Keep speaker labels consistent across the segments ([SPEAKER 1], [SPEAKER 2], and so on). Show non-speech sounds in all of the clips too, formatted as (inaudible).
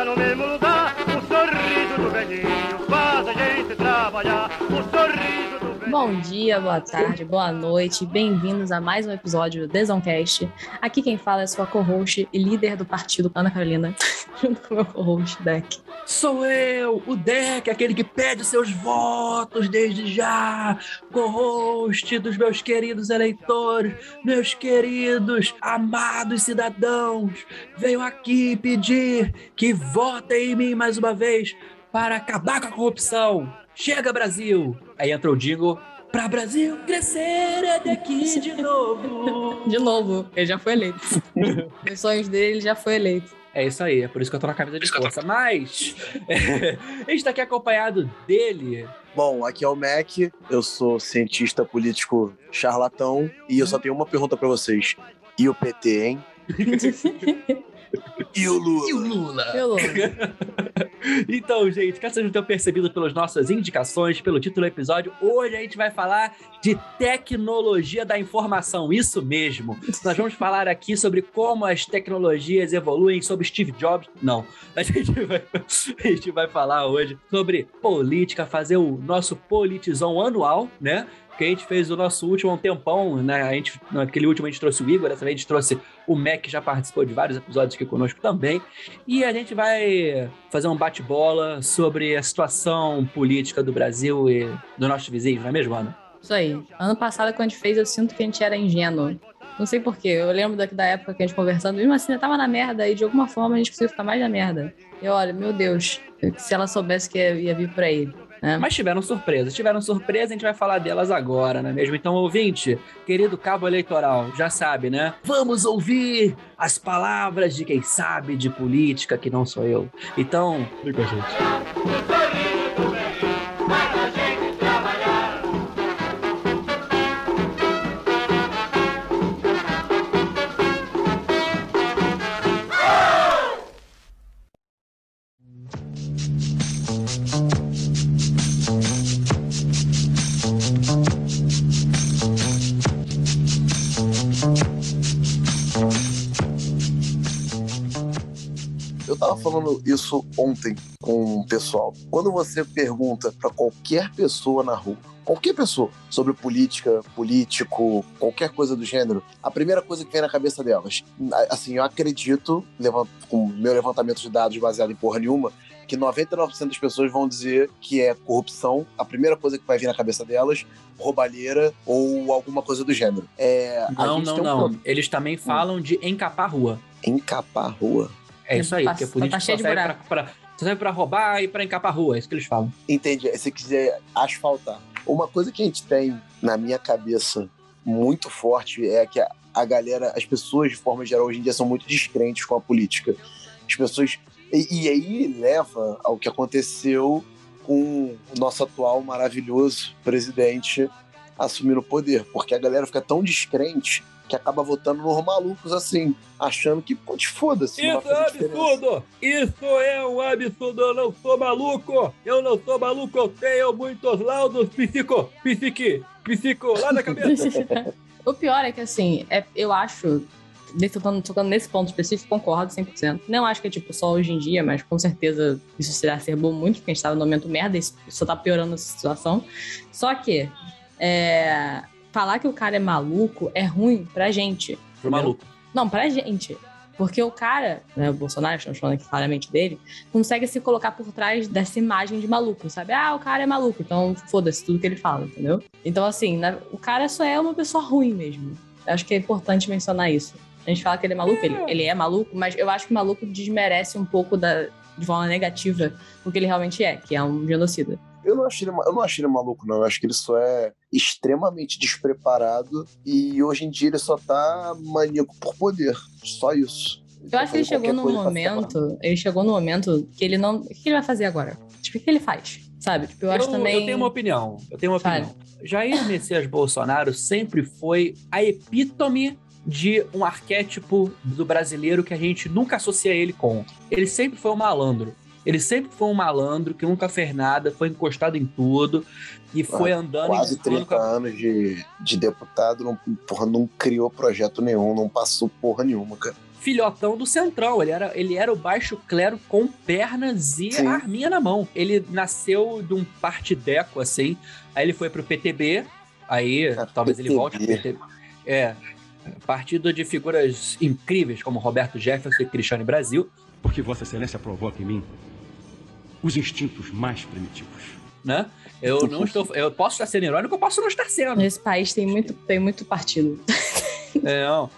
[SPEAKER 1] Nunca no mesmo lugar,
[SPEAKER 2] Bom dia, boa tarde, boa noite, bem-vindos a mais um episódio do Desoncast. Aqui quem fala é sua co-host e líder do partido Ana Carolina, (laughs) junto com o meu co-host Deck.
[SPEAKER 3] Sou eu, o Deck, aquele que pede seus votos desde já, co-host dos meus queridos eleitores, meus queridos amados cidadãos. Venho aqui pedir que votem em mim mais uma vez para acabar com a corrupção. Chega, Brasil! Aí entra o jingle. Pra Brasil crescer é daqui de novo. (laughs)
[SPEAKER 2] De novo, ele já foi eleito. (laughs) Nos sonhos dele, ele já foi eleito.
[SPEAKER 3] É isso aí, é por isso que eu tô na camisa de força. Mas é, (laughs) a gente tá aqui acompanhado dele.
[SPEAKER 4] Bom, aqui é o Mac, eu sou cientista político charlatão e eu só tenho uma pergunta pra vocês. E o PT, hein? E o Lula?
[SPEAKER 3] E o Lula?
[SPEAKER 2] Pelo... (laughs)
[SPEAKER 3] Então, gente, caso vocês não tenham percebido pelas nossas indicações, pelo título do episódio, hoje a gente vai falar de tecnologia da informação. Isso mesmo. Nós vamos falar aqui sobre como as tecnologias evoluem, sobre Steve Jobs. Não. A gente vai, a gente vai falar hoje sobre política, fazer o nosso politizão anual, né? Que a gente fez o nosso último há um tempão, né? A gente, naquele último a gente trouxe o Igor, dessa vez a gente trouxe o Mac, que já participou de vários episódios aqui conosco também. E a gente vai fazer um bate-bola sobre a situação política do Brasil e do nosso vizinho, não é mesmo, Ana?
[SPEAKER 2] Isso aí. Ano passado, quando a gente fez, eu sinto que a gente era ingênuo. Não sei porquê. Eu lembro daqui da época que a gente conversando, mesmo assim, eu tava na merda e de alguma forma a gente conseguiu ficar mais na merda. E olha, meu Deus, se ela soubesse que ia vir por aí. Né?
[SPEAKER 3] Mas tiveram surpresas, tiveram surpresas, a gente vai falar delas agora, não é mesmo? Então, ouvinte, querido cabo eleitoral, já sabe, né? Vamos ouvir as palavras de quem sabe de política, que não sou eu. Então, vem com a gente.
[SPEAKER 4] Falando isso ontem com o pessoal. Quando você pergunta pra qualquer pessoa na rua, qualquer pessoa, sobre política, político, qualquer coisa do gênero, a primeira coisa que vem na cabeça delas, assim, eu acredito, com meu levantamento de dados baseado em porra nenhuma, que 99% das pessoas vão dizer que é corrupção, a primeira coisa que vai vir na cabeça delas, roubalheira ou alguma coisa do gênero. É,
[SPEAKER 3] Não, não,
[SPEAKER 4] um
[SPEAKER 3] não.
[SPEAKER 4] problema.
[SPEAKER 3] Eles também falam de encapar a rua.
[SPEAKER 4] Encapar a rua.
[SPEAKER 3] É isso aí,
[SPEAKER 2] Tá-
[SPEAKER 3] porque a
[SPEAKER 2] tá
[SPEAKER 3] política
[SPEAKER 2] cheio
[SPEAKER 3] só
[SPEAKER 2] de
[SPEAKER 3] serve pra,
[SPEAKER 2] buraco.
[SPEAKER 3] pra, só serve pra roubar e pra encapar a rua, é isso que eles falam.
[SPEAKER 4] Entendi. Se quiser asfaltar. Uma coisa que a gente tem na minha cabeça muito forte é que a, a galera, as pessoas de forma geral hoje em dia são muito descrentes com a política. As pessoas. E, e aí leva ao que aconteceu com o nosso atual maravilhoso presidente assumindo o poder. Porque a galera fica tão descrente que acaba votando nos malucos assim, achando que, pô, te foda-se. não vai fazer diferença.
[SPEAKER 3] Isso é um absurdo! Eu não sou maluco! Eu não sou maluco! Eu tenho muitos laudos psico, psique, psico, lá na cabeça! (laughs)
[SPEAKER 2] o pior é que, assim, é, eu acho. nesse- Tocando, tocando nesse ponto específico, concordo 100%. Não acho que é tipo só hoje em dia, mas com certeza isso se acerbou muito, porque a gente tava no momento merda e isso só tá piorando essa situação. Só que é, falar que o cara é maluco é ruim pra gente.
[SPEAKER 3] Pro maluco.
[SPEAKER 2] Não, pra gente. Porque o cara, né, o Bolsonaro, estamos falando aqui claramente dele, consegue se colocar por trás dessa imagem de maluco, sabe? Ah, o cara é maluco, então foda-se tudo que ele fala, entendeu? Então, assim, né, o cara só é uma pessoa ruim mesmo. Eu acho que é importante mencionar isso. A gente fala que ele é maluco, ele, ele é maluco, mas eu acho que o maluco desmerece um pouco da, de forma negativa o que ele realmente é, que é um genocida.
[SPEAKER 4] Eu não, acho ele, eu não acho ele maluco, não. Eu acho que ele só é extremamente despreparado e hoje em dia ele só tá maníaco por poder. Só isso.
[SPEAKER 2] Eu acho que ele chegou num momento, ele chegou num momento que ele não. O que ele vai fazer agora? Tipo, o que ele faz? Sabe? Tipo, eu acho
[SPEAKER 3] eu,
[SPEAKER 2] também.
[SPEAKER 3] eu tenho uma opinião. Eu tenho uma
[SPEAKER 2] Fale.
[SPEAKER 3] opinião. Jair Messias Bolsonaro sempre foi a epítome de um arquétipo do brasileiro que a gente nunca associa ele com. Ele sempre foi um malandro. Ele sempre foi um malandro que nunca fez nada, foi encostado em tudo e foi andando
[SPEAKER 4] Quase
[SPEAKER 3] empurrando
[SPEAKER 4] 30 anos de, de deputado, não, porra, não criou projeto nenhum, não passou porra nenhuma, cara.
[SPEAKER 3] filhotão do Centrão. Ele era, ele era o baixo clero com pernas e
[SPEAKER 4] Sim.
[SPEAKER 3] arminha na mão. Ele nasceu de um partideco, assim. Aí ele foi pro PTB. Aí
[SPEAKER 4] Ah,
[SPEAKER 3] talvez ele volte pro
[SPEAKER 4] PTB.
[SPEAKER 3] PTB. É. Partido de figuras incríveis como Roberto Jefferson e Cristiano Brasil.
[SPEAKER 5] Porque Vossa Excelência provoca em mim os instintos mais primitivos.
[SPEAKER 3] né? Eu não (laughs) estou. Eu posso estar sendo irônico, eu posso não estar sendo.
[SPEAKER 2] Nesse país tem muito, tem muito partido. (laughs)
[SPEAKER 3] É, não.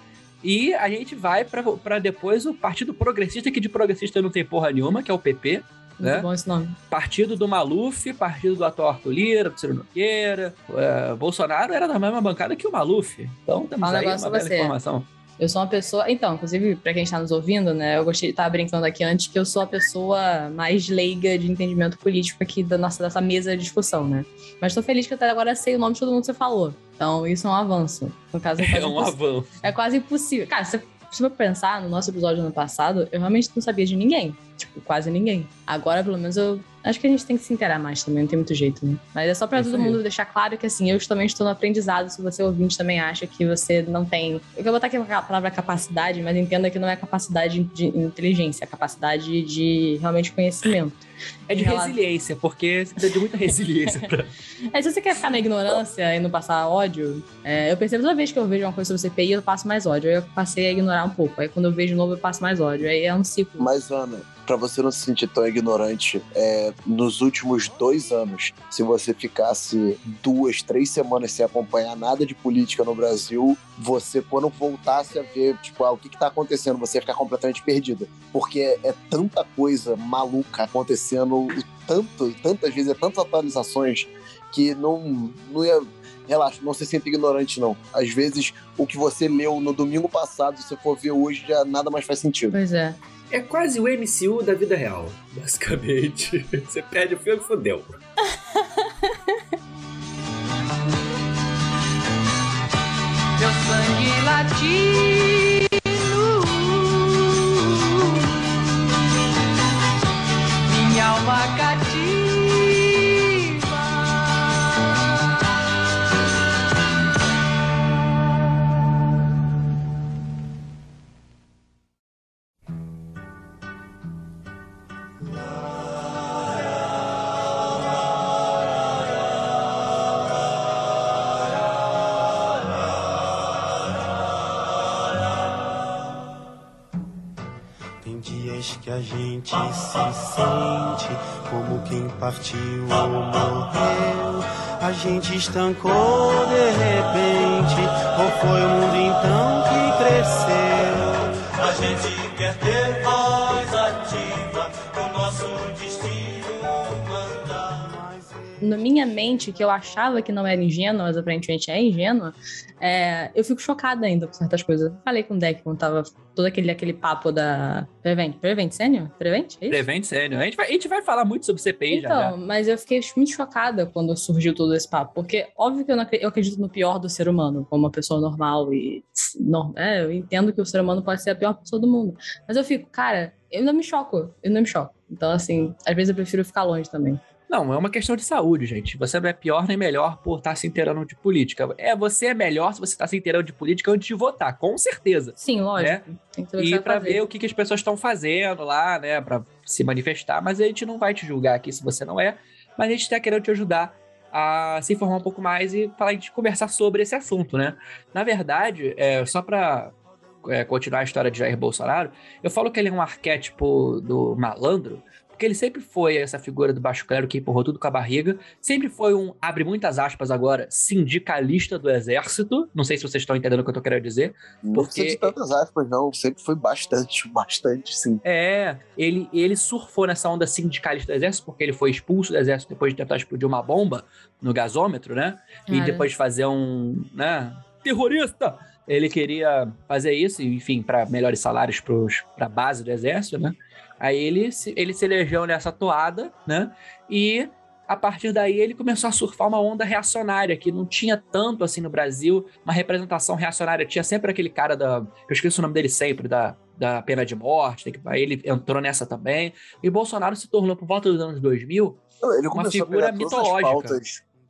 [SPEAKER 3] E a gente vai pra depois o Partido Progressista, que de progressista não tem porra nenhuma, que é o PP.
[SPEAKER 2] Muito
[SPEAKER 3] né?
[SPEAKER 2] bom esse nome.
[SPEAKER 3] Partido do Maluf, partido do atual Arthur Lira, do Ciro Nogueira. É, Bolsonaro era da mesma bancada que o Maluf. Então temos
[SPEAKER 2] Fala
[SPEAKER 3] aí uma bela
[SPEAKER 2] você.
[SPEAKER 3] informação.
[SPEAKER 2] Eu sou uma pessoa. Então, inclusive, pra quem está nos ouvindo, né? Eu gostei de estar brincando aqui antes que eu sou a pessoa mais leiga de entendimento político aqui da nossa dessa mesa de discussão, né? Mas tô feliz que até agora sei o nome de todo mundo que você falou. Então, isso é um avanço. No caso, é (laughs)
[SPEAKER 3] É um avanço.
[SPEAKER 2] é quase impossível. Cara, se se for pensar no nosso episódio do ano passado, eu realmente não sabia de ninguém. Tipo, quase ninguém. Agora, pelo menos, eu. Acho que a gente tem que se inteirar mais também, não tem muito jeito, né? Mas é só pra
[SPEAKER 3] Isso
[SPEAKER 2] todo mundo deixar claro que, assim, eu também estou no aprendizado. Se você ouvinte também acha que você não tem. Eu vou botar aqui a palavra capacidade, mas entenda que não é capacidade de inteligência, é capacidade de realmente conhecimento. (laughs)
[SPEAKER 3] É de resiliência, porque você precisa de muita resiliência pra. (laughs)
[SPEAKER 2] É, se você quer ficar na ignorância e não passar ódio, é, eu percebo toda vez que eu vejo uma coisa sobre CPI, eu passo mais ódio. Aí eu passei a ignorar um pouco. Aí quando eu vejo de novo, eu passo mais ódio. Aí é um ciclo.
[SPEAKER 4] Mas, Ana, pra você não se sentir tão ignorante, é, nos últimos dois anos, se você ficasse duas, três semanas sem acompanhar nada de política no Brasil, você, quando voltasse a ver, tipo, ah, o que, que tá acontecendo, você ia ficar completamente perdida. Porque é, é tanta coisa maluca acontecendo, tanto, tantas vezes, é tantas atualizações que não, não ia. Relaxa, não se sinta ignorante, não. Às vezes, o que você leu no domingo passado, se você for ver hoje, já nada mais faz sentido.
[SPEAKER 2] Pois é.
[SPEAKER 6] É quase o MCU da vida real, (laughs) basicamente. Você perde o filme fodeu.
[SPEAKER 7] Meu sangue latino,
[SPEAKER 8] quem partiu ou morreu. A gente estancou de repente, ou foi o mundo então que cresceu? A gente
[SPEAKER 2] minha mente, que eu achava que não era ingênua, mas aparentemente é ingênua, é, eu fico chocada ainda com certas coisas. Eu falei com o Deck quando tava todo aquele, aquele papo da. Prevent? Prevent Sênior? Prevent? É isso?
[SPEAKER 3] Prevent sério. A gente, vai, a gente vai falar muito sobre CPI já,
[SPEAKER 2] Então,
[SPEAKER 3] já.
[SPEAKER 2] mas eu fiquei muito chocada quando surgiu todo esse papo, porque óbvio que eu, não eu acredito no pior do ser humano, como uma pessoa normal e é, eu entendo que o ser humano pode ser a pior pessoa do mundo, mas eu fico, cara, eu não me choco, eu não me choco. Então, assim, às vezes eu prefiro ficar longe também.
[SPEAKER 3] Não, é uma questão de saúde, gente. Você não é pior nem melhor por estar se inteirando de política. É, você é melhor se você está se inteirando de política antes de votar, com certeza.
[SPEAKER 2] Sim, lógico. Tem que que
[SPEAKER 3] E para ver o que, que as pessoas estão fazendo lá, né, Pra se manifestar, mas a gente não vai te julgar aqui se você não é, mas a gente está querendo te ajudar a se informar um pouco mais e falar, gente conversar sobre esse assunto, né? Na verdade, é, só para continuar a história de Jair Bolsonaro, eu falo que ele é um arquétipo do malandro, porque ele sempre foi essa figura do baixo clero que empurrou tudo com a barriga, sempre foi um, abre muitas aspas agora, sindicalista do exército, não sei se vocês estão entendendo o que eu tô querendo dizer,
[SPEAKER 4] Não
[SPEAKER 3] Porque-
[SPEAKER 4] precisa de tantas aspas, não. Sempre foi bastante, (laughs) bastante, sim.
[SPEAKER 3] É, ele, ele surfou nessa onda sindicalista do exército, porque ele foi expulso do exército depois de tentar explodir uma bomba no gasômetro, né? E depois de fazer um, né, terrorista. Ele queria fazer isso, enfim, para melhores salários para a base do exército, né? Aí ele se, ele se elegeu nessa toada, né? E a partir daí ele começou a surfar uma onda reacionária, que não tinha tanto assim no Brasil, uma representação reacionária. Tinha sempre aquele cara da. Eu esqueço o nome dele sempre, da, da pena de morte, que- aí ele entrou nessa também. E Bolsonaro se tornou, por volta dos anos 2000,
[SPEAKER 4] Ele começou a
[SPEAKER 3] figura mitológica.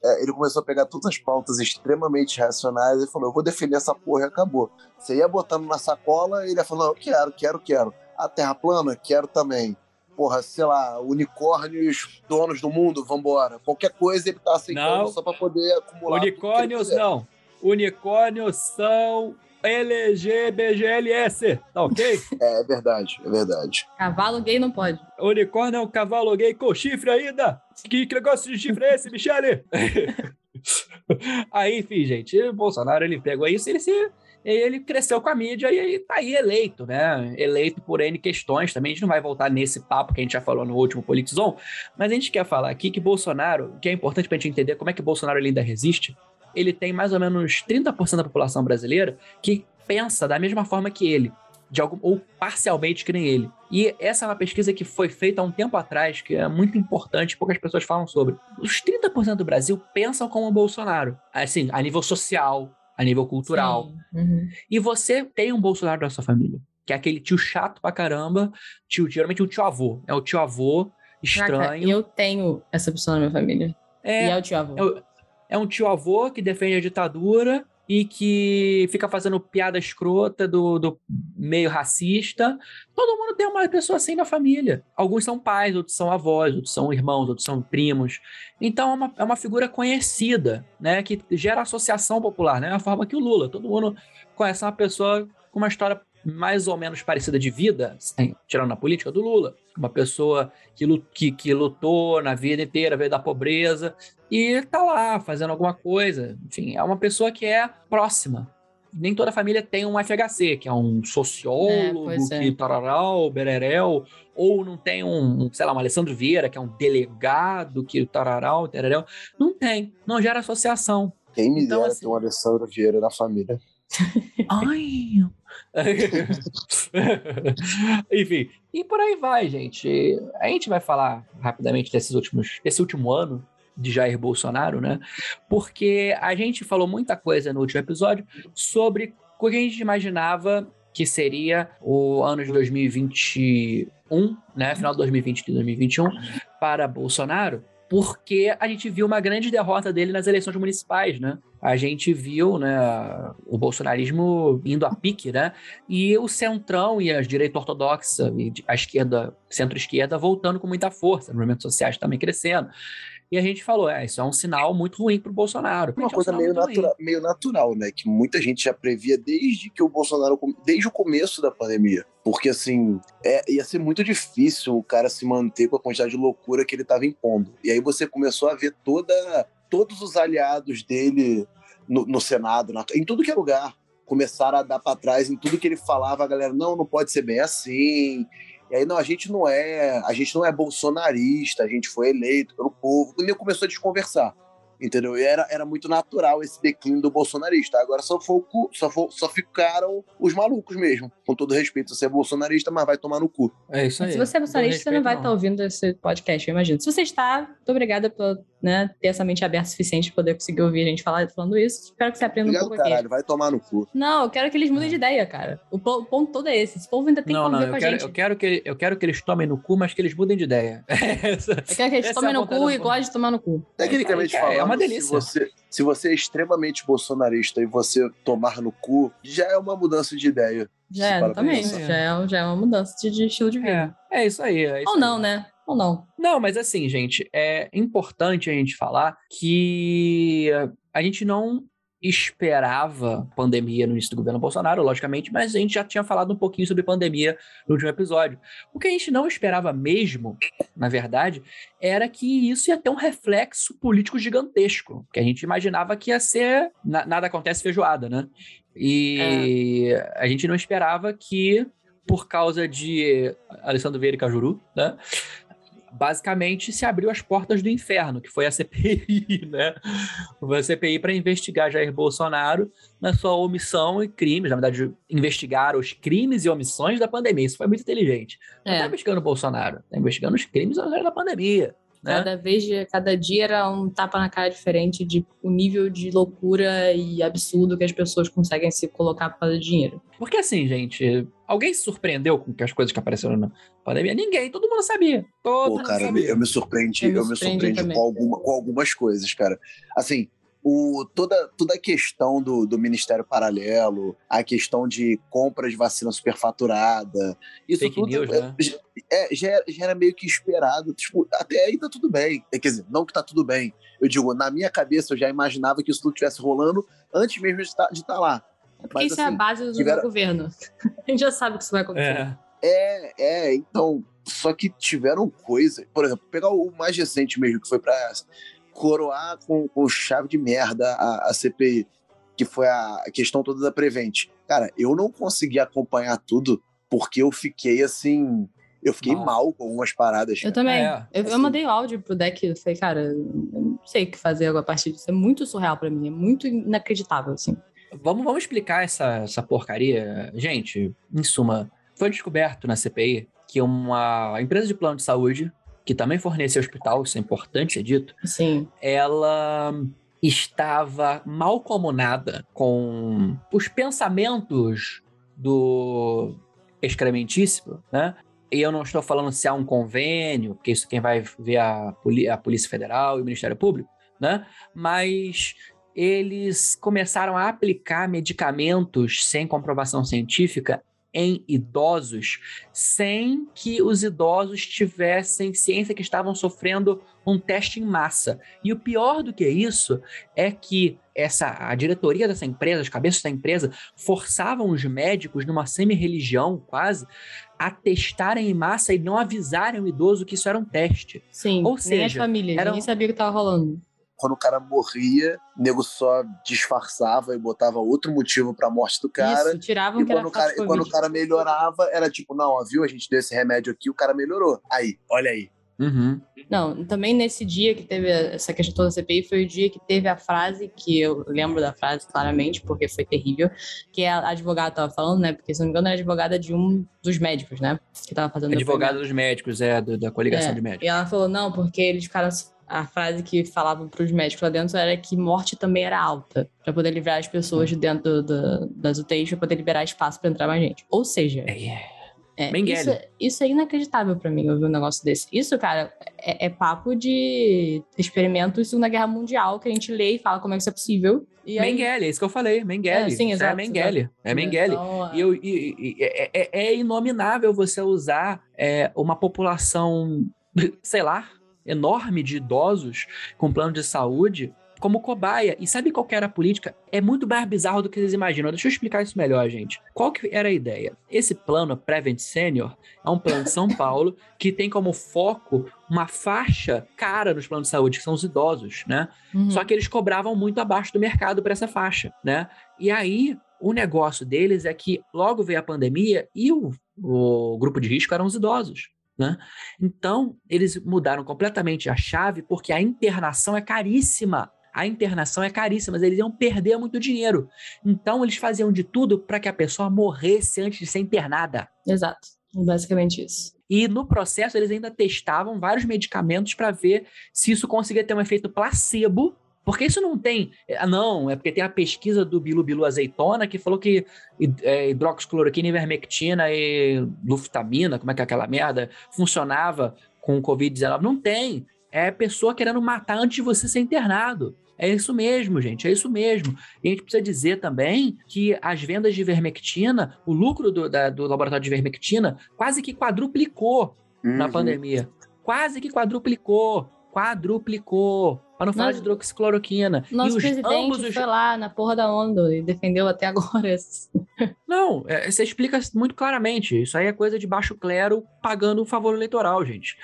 [SPEAKER 4] é, ele começou a pegar todas as pautas extremamente racionais e falou: Eu vou defender essa porra e acabou. Você ia botando na sacola, ele ia falando: Eu quero, quero, quero. A terra plana, quero também. Porra, sei lá, unicórnios, donos do mundo, vambora. Qualquer coisa ele tá aceitando
[SPEAKER 3] Não.
[SPEAKER 4] só pra poder acumular.
[SPEAKER 3] Unicórnios não. Unicórnios são LGBGLS, tá ok? (laughs)
[SPEAKER 4] É, é verdade, é verdade.
[SPEAKER 2] Cavalo gay não pode.
[SPEAKER 3] Unicórnio é um cavalo gay com chifre ainda. Que, que negócio de chifre é esse, Michele? (laughs) aí, enfim, gente, o Bolsonaro ele pegou isso e ele se. Ele cresceu com a mídia e aí tá aí eleito, né? Eleito por N questões também. A gente não vai voltar nesse papo que a gente já falou no último Politizon, mas a gente quer falar aqui que Bolsonaro, que é importante pra gente entender como é que Bolsonaro ainda resiste, ele tem mais ou menos 30% da população brasileira que pensa da mesma forma que ele, de algum, ou parcialmente que nem ele. E essa é uma pesquisa que foi feita há um tempo atrás, que é muito importante, poucas pessoas falam sobre. Os 30% do Brasil pensam como o Bolsonaro, assim, a nível social, a nível cultural.
[SPEAKER 2] Uhum.
[SPEAKER 3] E você tem um Bolsonaro na sua família, que é aquele tio chato pra caramba, tio, geralmente um tio avô. É o tio avô
[SPEAKER 2] Caraca,
[SPEAKER 3] estranho.
[SPEAKER 2] eu tenho essa pessoa na minha família.
[SPEAKER 3] é,
[SPEAKER 2] E é o tio avô.
[SPEAKER 3] é é um tio avô que defende a ditadura e que fica fazendo piada escrota do, do meio racista. Todo mundo tem uma pessoa assim na família. Alguns são pais, outros são avós, outros são irmãos, outros são primos. Então é uma, é uma figura conhecida, né? Que gera associação popular, né? A forma que o Lula. Todo mundo conhece uma pessoa com uma história mais ou menos parecida de vida, sem- tirando na política, do Lula. Uma pessoa que, que, que lutou na vida inteira, veio da pobreza, e tá lá fazendo alguma coisa. Enfim, é uma pessoa que é próxima. Nem toda família tem um FHC, que é um sociólogo,
[SPEAKER 2] É, é.
[SPEAKER 3] que tararau, bererel, ou não tem um, um, sei lá, um Alessandro Vieira, que é um delegado, que tararau, tererel. Não tem, não gera associação.
[SPEAKER 4] Quem me
[SPEAKER 3] Então,
[SPEAKER 4] dera
[SPEAKER 3] assim-
[SPEAKER 4] ter um Alessandro Vieira na família. (laughs)
[SPEAKER 3] Ai! (laughs) Enfim, e por aí vai, gente. A gente vai falar rapidamente desses últimos, desse último ano de Jair Bolsonaro, né? Porque a gente falou muita coisa no último episódio sobre o que a gente imaginava que seria o ano de 2021, né? Final de 2020 e 2021 para Bolsonaro. Porque a gente viu uma grande derrota dele nas eleições municipais, né? A gente viu, né, o bolsonarismo indo a pique, né? E o centrão e a direita ortodoxa e a esquerda, centro-esquerda voltando com muita força, movimentos sociais também crescendo. E a gente falou, é, isso é um sinal muito ruim pro Bolsonaro.
[SPEAKER 4] Uma
[SPEAKER 3] é um
[SPEAKER 4] coisa meio, natura, meio natural, né? Que muita gente já previa desde que o Bolsonaro, desde o começo da pandemia. Porque, assim, é, ia ser muito difícil o cara se manter com a quantidade de loucura que ele estava impondo. E aí você começou a ver toda, todos os aliados dele no, no Senado, na- em tudo que é lugar. Começaram a dar para trás em tudo que ele falava, a galera, não, não pode ser bem assim. E aí, não, a gente não é, a gente não é bolsonarista, a gente foi eleito pelo povo. E ele começou a desconversar. Entendeu? E era, era muito natural esse declínio do bolsonarista. Agora só, foi o cu- só, foi- só ficaram os malucos mesmo. Com todo respeito, você é bolsonarista, mas vai tomar no cu.
[SPEAKER 3] É isso aí.
[SPEAKER 2] Se você é bolsonarista, você não vai estar ouvindo esse podcast, eu imagino. Se você está, muito obrigada por né, ter essa mente aberta o suficiente para poder conseguir ouvir a gente falar, falando isso. Espero que você aprenda um
[SPEAKER 4] Obrigado,
[SPEAKER 2] pouco aqui.
[SPEAKER 4] caralho, vai tomar no cu.
[SPEAKER 2] Não, eu quero que eles mudem de ideia, cara. O po- o ponto todo é esse. Esse povo ainda tem
[SPEAKER 3] Não,
[SPEAKER 2] que
[SPEAKER 3] não,
[SPEAKER 2] conviver
[SPEAKER 3] eu
[SPEAKER 2] com a
[SPEAKER 3] quero,
[SPEAKER 2] gente.
[SPEAKER 3] eu, quero que, eu quero que eles tomem no cu, mas que eles mudem de ideia. (laughs)
[SPEAKER 2] Eu quero que eles
[SPEAKER 3] essa
[SPEAKER 2] tomem
[SPEAKER 3] é a
[SPEAKER 2] no cu e gostem de tomar no cu.
[SPEAKER 4] Tecnicamente
[SPEAKER 3] É, é
[SPEAKER 4] falando,
[SPEAKER 3] uma delícia.
[SPEAKER 4] Se, você, se você é extremamente bolsonarista e você tomar no cu, já é uma mudança de ideia.
[SPEAKER 2] Já é,
[SPEAKER 4] pensar.
[SPEAKER 2] Já é, já é uma mudança de, de estilo de vida.
[SPEAKER 3] É, é isso aí. é isso
[SPEAKER 2] Ou
[SPEAKER 3] aí.
[SPEAKER 2] não, né? Ou não.
[SPEAKER 3] Não, mas assim, gente, é importante a gente falar que a gente não esperava pandemia no início do governo Bolsonaro, logicamente, mas a gente já tinha falado um pouquinho sobre pandemia no último episódio. O que a gente não esperava mesmo, na verdade, era que isso ia ter um reflexo político gigantesco, que a gente imaginava que ia ser na- nada acontece feijoada, né? E a gente não esperava que por causa de Alessandro Vieira e Cajuru, né? Basicamente se abriu as portas do inferno, que foi a CPI, (laughs) né? Foi a CPI para investigar Jair Bolsonaro na sua omissão e crimes, na verdade, investigar os crimes e omissões da pandemia. Isso foi muito inteligente. Não
[SPEAKER 2] É.
[SPEAKER 3] está investigando o Bolsonaro, está investigando os crimes e omissões da pandemia. Né?
[SPEAKER 2] Cada vez, cada dia era um tapa na cara diferente de o nível de loucura e absurdo que as pessoas conseguem se colocar por causa de dinheiro.
[SPEAKER 3] Porque assim, gente, alguém se surpreendeu com que as coisas que apareceram na pandemia? Ninguém, todo mundo sabia. Todo
[SPEAKER 4] Pô,
[SPEAKER 3] mundo
[SPEAKER 4] cara,
[SPEAKER 3] sabia.
[SPEAKER 4] eu me surpreendi,
[SPEAKER 2] Eu
[SPEAKER 4] eu
[SPEAKER 2] me
[SPEAKER 4] me,
[SPEAKER 2] surpreendi
[SPEAKER 4] surpreendi
[SPEAKER 2] também.
[SPEAKER 4] com, alguma- com algumas coisas, cara. Assim, o, toda, toda a questão do, do Ministério Paralelo, a questão de compra de vacina superfaturada, isso
[SPEAKER 3] Fake
[SPEAKER 4] tudo
[SPEAKER 3] news,
[SPEAKER 4] é,
[SPEAKER 3] né?
[SPEAKER 4] é, já, era, já era meio que esperado. Tipo, até aí tá tudo bem. É, Quer dizer, não que tá tudo bem. Eu digo, na minha cabeça eu já imaginava que isso tudo estivesse rolando antes mesmo de estar de tá lá.
[SPEAKER 2] É porque
[SPEAKER 4] Mas,
[SPEAKER 2] isso é a
[SPEAKER 4] assim,
[SPEAKER 2] base do
[SPEAKER 4] tiveram-
[SPEAKER 2] governo. (laughs) A gente já sabe que isso vai acontecer.
[SPEAKER 3] É.
[SPEAKER 4] É, é, então. Só que tiveram coisas. Por exemplo, pegar o mais recente mesmo, que foi pra coroar com, com chave de merda a, a CPI, que foi a questão toda da Prevent. Cara, eu não consegui acompanhar tudo porque eu fiquei assim. Eu fiquei
[SPEAKER 3] Mal.
[SPEAKER 4] mal, com algumas paradas.
[SPEAKER 2] Eu
[SPEAKER 4] cara.
[SPEAKER 2] também.
[SPEAKER 3] É,
[SPEAKER 2] eu, eu
[SPEAKER 4] assim.
[SPEAKER 2] mandei o áudio pro deck eu falei, cara, eu não sei o que fazer agora a partir disso. É muito surreal pra mim, é muito inacreditável, assim.
[SPEAKER 3] Vamos, vamos explicar essa, essa porcaria. Gente, em suma, foi descoberto na CPI que uma empresa de plano de saúde, que também fornece hospital, isso é importante ser dito,
[SPEAKER 2] Sim.
[SPEAKER 3] ela estava mal comunada com os pensamentos do excrementíssimo, né? E eu não estou falando se há um convênio, porque isso quem vai ver a, Poli- a Polícia Federal e o Ministério Público, né? Mas eles começaram a aplicar medicamentos sem comprovação científica em idosos, sem que os idosos tivessem ciência que estavam sofrendo um teste em massa. E o pior do que isso é que essa a diretoria dessa empresa, os cabeças da empresa, forçavam os médicos numa semi-religião quase a testarem em massa e não avisarem o idoso que isso era um teste.
[SPEAKER 2] Sim.
[SPEAKER 3] Ou
[SPEAKER 2] nem as
[SPEAKER 3] seja,
[SPEAKER 2] famílias,
[SPEAKER 3] era
[SPEAKER 2] ninguém
[SPEAKER 3] um-
[SPEAKER 2] sabia o que tava rolando.
[SPEAKER 4] Quando o cara morria, o nego só disfarçava e botava outro motivo pra morte do cara.
[SPEAKER 2] Isso, tiravam
[SPEAKER 4] E
[SPEAKER 2] que
[SPEAKER 4] quando, o cara, e quando o cara melhorava, era tipo, não, ó, viu? A gente deu esse remédio aqui, o cara melhorou. Aí, olha aí.
[SPEAKER 3] Uhum.
[SPEAKER 2] Não, também nesse dia que teve essa questão toda da CPI, foi o dia que teve a frase, que eu lembro da frase claramente, porque foi terrível, que a advogada tava falando, né? Porque, se não me engano, era advogada de um dos médicos, né? Que tava fazendo
[SPEAKER 3] Advogado dos médicos, é, do- da coligação
[SPEAKER 2] É,
[SPEAKER 3] de médicos.
[SPEAKER 2] E ela falou, não, porque eles ficaram. A frase que falavam para os médicos lá dentro era que morte também era alta, para poder livrar as pessoas de dentro do- das UTIs, para poder liberar espaço para entrar mais gente. Ou seja,
[SPEAKER 3] É.
[SPEAKER 2] é,
[SPEAKER 3] Mengele.
[SPEAKER 2] isso, isso é inacreditável para mim ouvir um negócio desse. Isso, cara, é, é papo de experimento de Segunda Guerra Mundial, que a gente lê e fala como é que isso é possível. E aí,
[SPEAKER 3] Mengele, é isso que eu falei, Mengele.
[SPEAKER 2] É, sim, exato,
[SPEAKER 3] é Mengele. É Mengele.
[SPEAKER 2] Então,
[SPEAKER 3] E, eu- e- e- é, é- é inominável você usar é, uma população, (laughs) sei lá, enorme de idosos com plano de saúde como cobaia. E sabe qual era a política? É muito mais bizarro do que vocês imaginam. Deixa eu explicar isso melhor, gente. Qual que era a ideia? Esse plano Prevent Senior é um plano de São (laughs) Paulo que tem como foco uma faixa cara nos planos de saúde, que são os idosos, né?
[SPEAKER 2] uhum.
[SPEAKER 3] Só que eles cobravam muito abaixo do mercado para essa faixa, né? E aí, o negócio deles é que logo veio a pandemia e o, o grupo de risco eram os idosos, né? Então, eles mudaram completamente a chave porque a internação é caríssima. A internação é caríssima, mas eles iam perder muito dinheiro. Então, eles faziam de tudo para que a pessoa morresse antes de ser internada.
[SPEAKER 2] Exato. É Basicamente isso.
[SPEAKER 3] E no processo eles ainda testavam vários medicamentos para ver se isso conseguia ter um efeito placebo. Porque isso não tem. ah, Não, é porque tem a pesquisa do Bilu Bilu Azeitona que falou que é, hidroxicloroquina, ivermectina e luftamina, como é que é aquela merda, funcionava com o Covid-19. Não tem. É pessoa querendo matar antes de você ser internado. É isso mesmo, gente, é isso mesmo. E a gente precisa dizer também que as vendas de ivermectina, o lucro do, da- do laboratório de ivermectina quase que quadruplicou na
[SPEAKER 4] Uhum.
[SPEAKER 3] pandemia. Quase que quadruplicou. Quadruplicou. Para não falar
[SPEAKER 2] Nossa-
[SPEAKER 3] de hidroxicloroquina.
[SPEAKER 2] Nosso
[SPEAKER 3] e os,
[SPEAKER 2] presidente
[SPEAKER 3] os.
[SPEAKER 2] foi lá na porra da onda e defendeu até agora. esse-
[SPEAKER 3] Não, é, você explica muito claramente. Isso aí é coisa de baixo clero pagando um favor eleitoral, gente.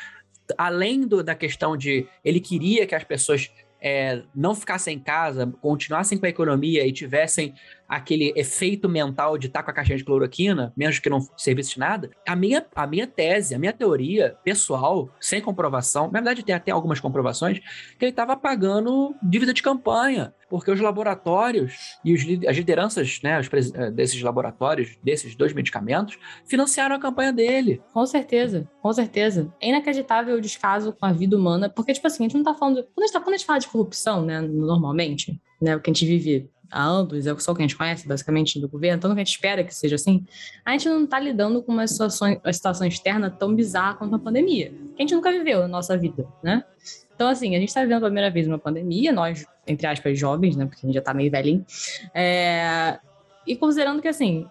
[SPEAKER 3] Além do- da questão de ele queria que as pessoas é, não ficassem em casa, continuassem com a economia e tivessem aquele efeito mental de estar com a caixinha de cloroquina, mesmo que não servisse de nada, a minha, a minha tese, a minha teoria pessoal, sem comprovação, na verdade tem até algumas comprovações, que ele estava pagando dívida de campanha porque os laboratórios e os, as lideranças né, os eh, desses laboratórios, desses dois medicamentos, financiaram a campanha dele.
[SPEAKER 2] Com certeza, com certeza. É inacreditável o descaso com a vida humana, porque, tipo assim, a gente não tá falando. Quando a gente, tá, quando a gente fala de corrupção, né, normalmente, né, o que a gente vive há anos, é só o que a gente conhece, basicamente, do governo, então que a gente espera que seja assim, a gente não tá lidando com uma situação, uma situação externa tão bizarra quanto uma pandemia, que a gente nunca viveu na nossa vida, né? Então, assim, a gente tá vivendo pela primeira vez uma pandemia, nós, entre aspas, jovens, né, porque a gente já tá meio velhinho, é... e considerando que, assim,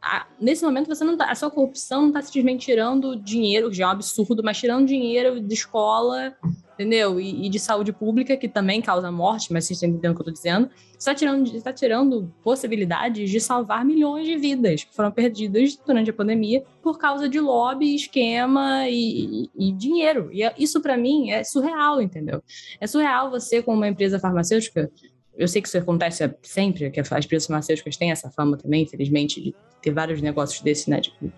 [SPEAKER 2] a- nesse momento você não tá, a sua corrupção não tá simplesmente tirando dinheiro, que já é um absurdo, mas tirando dinheiro de escola, entendeu? E, e de saúde pública, que também causa morte, mas vocês estão entendendo o que eu tô dizendo. Você tá tirando, tá tirando possibilidades de salvar milhões de vidas que foram perdidas durante a pandemia por causa de lobby, esquema e, e- e dinheiro. E é- isso para mim é surreal, entendeu? É surreal você, como uma empresa farmacêutica, eu sei que isso acontece sempre, que as empresas farmacêuticas têm essa fama também, infelizmente, de ter vários negócios desse, né? Tipo,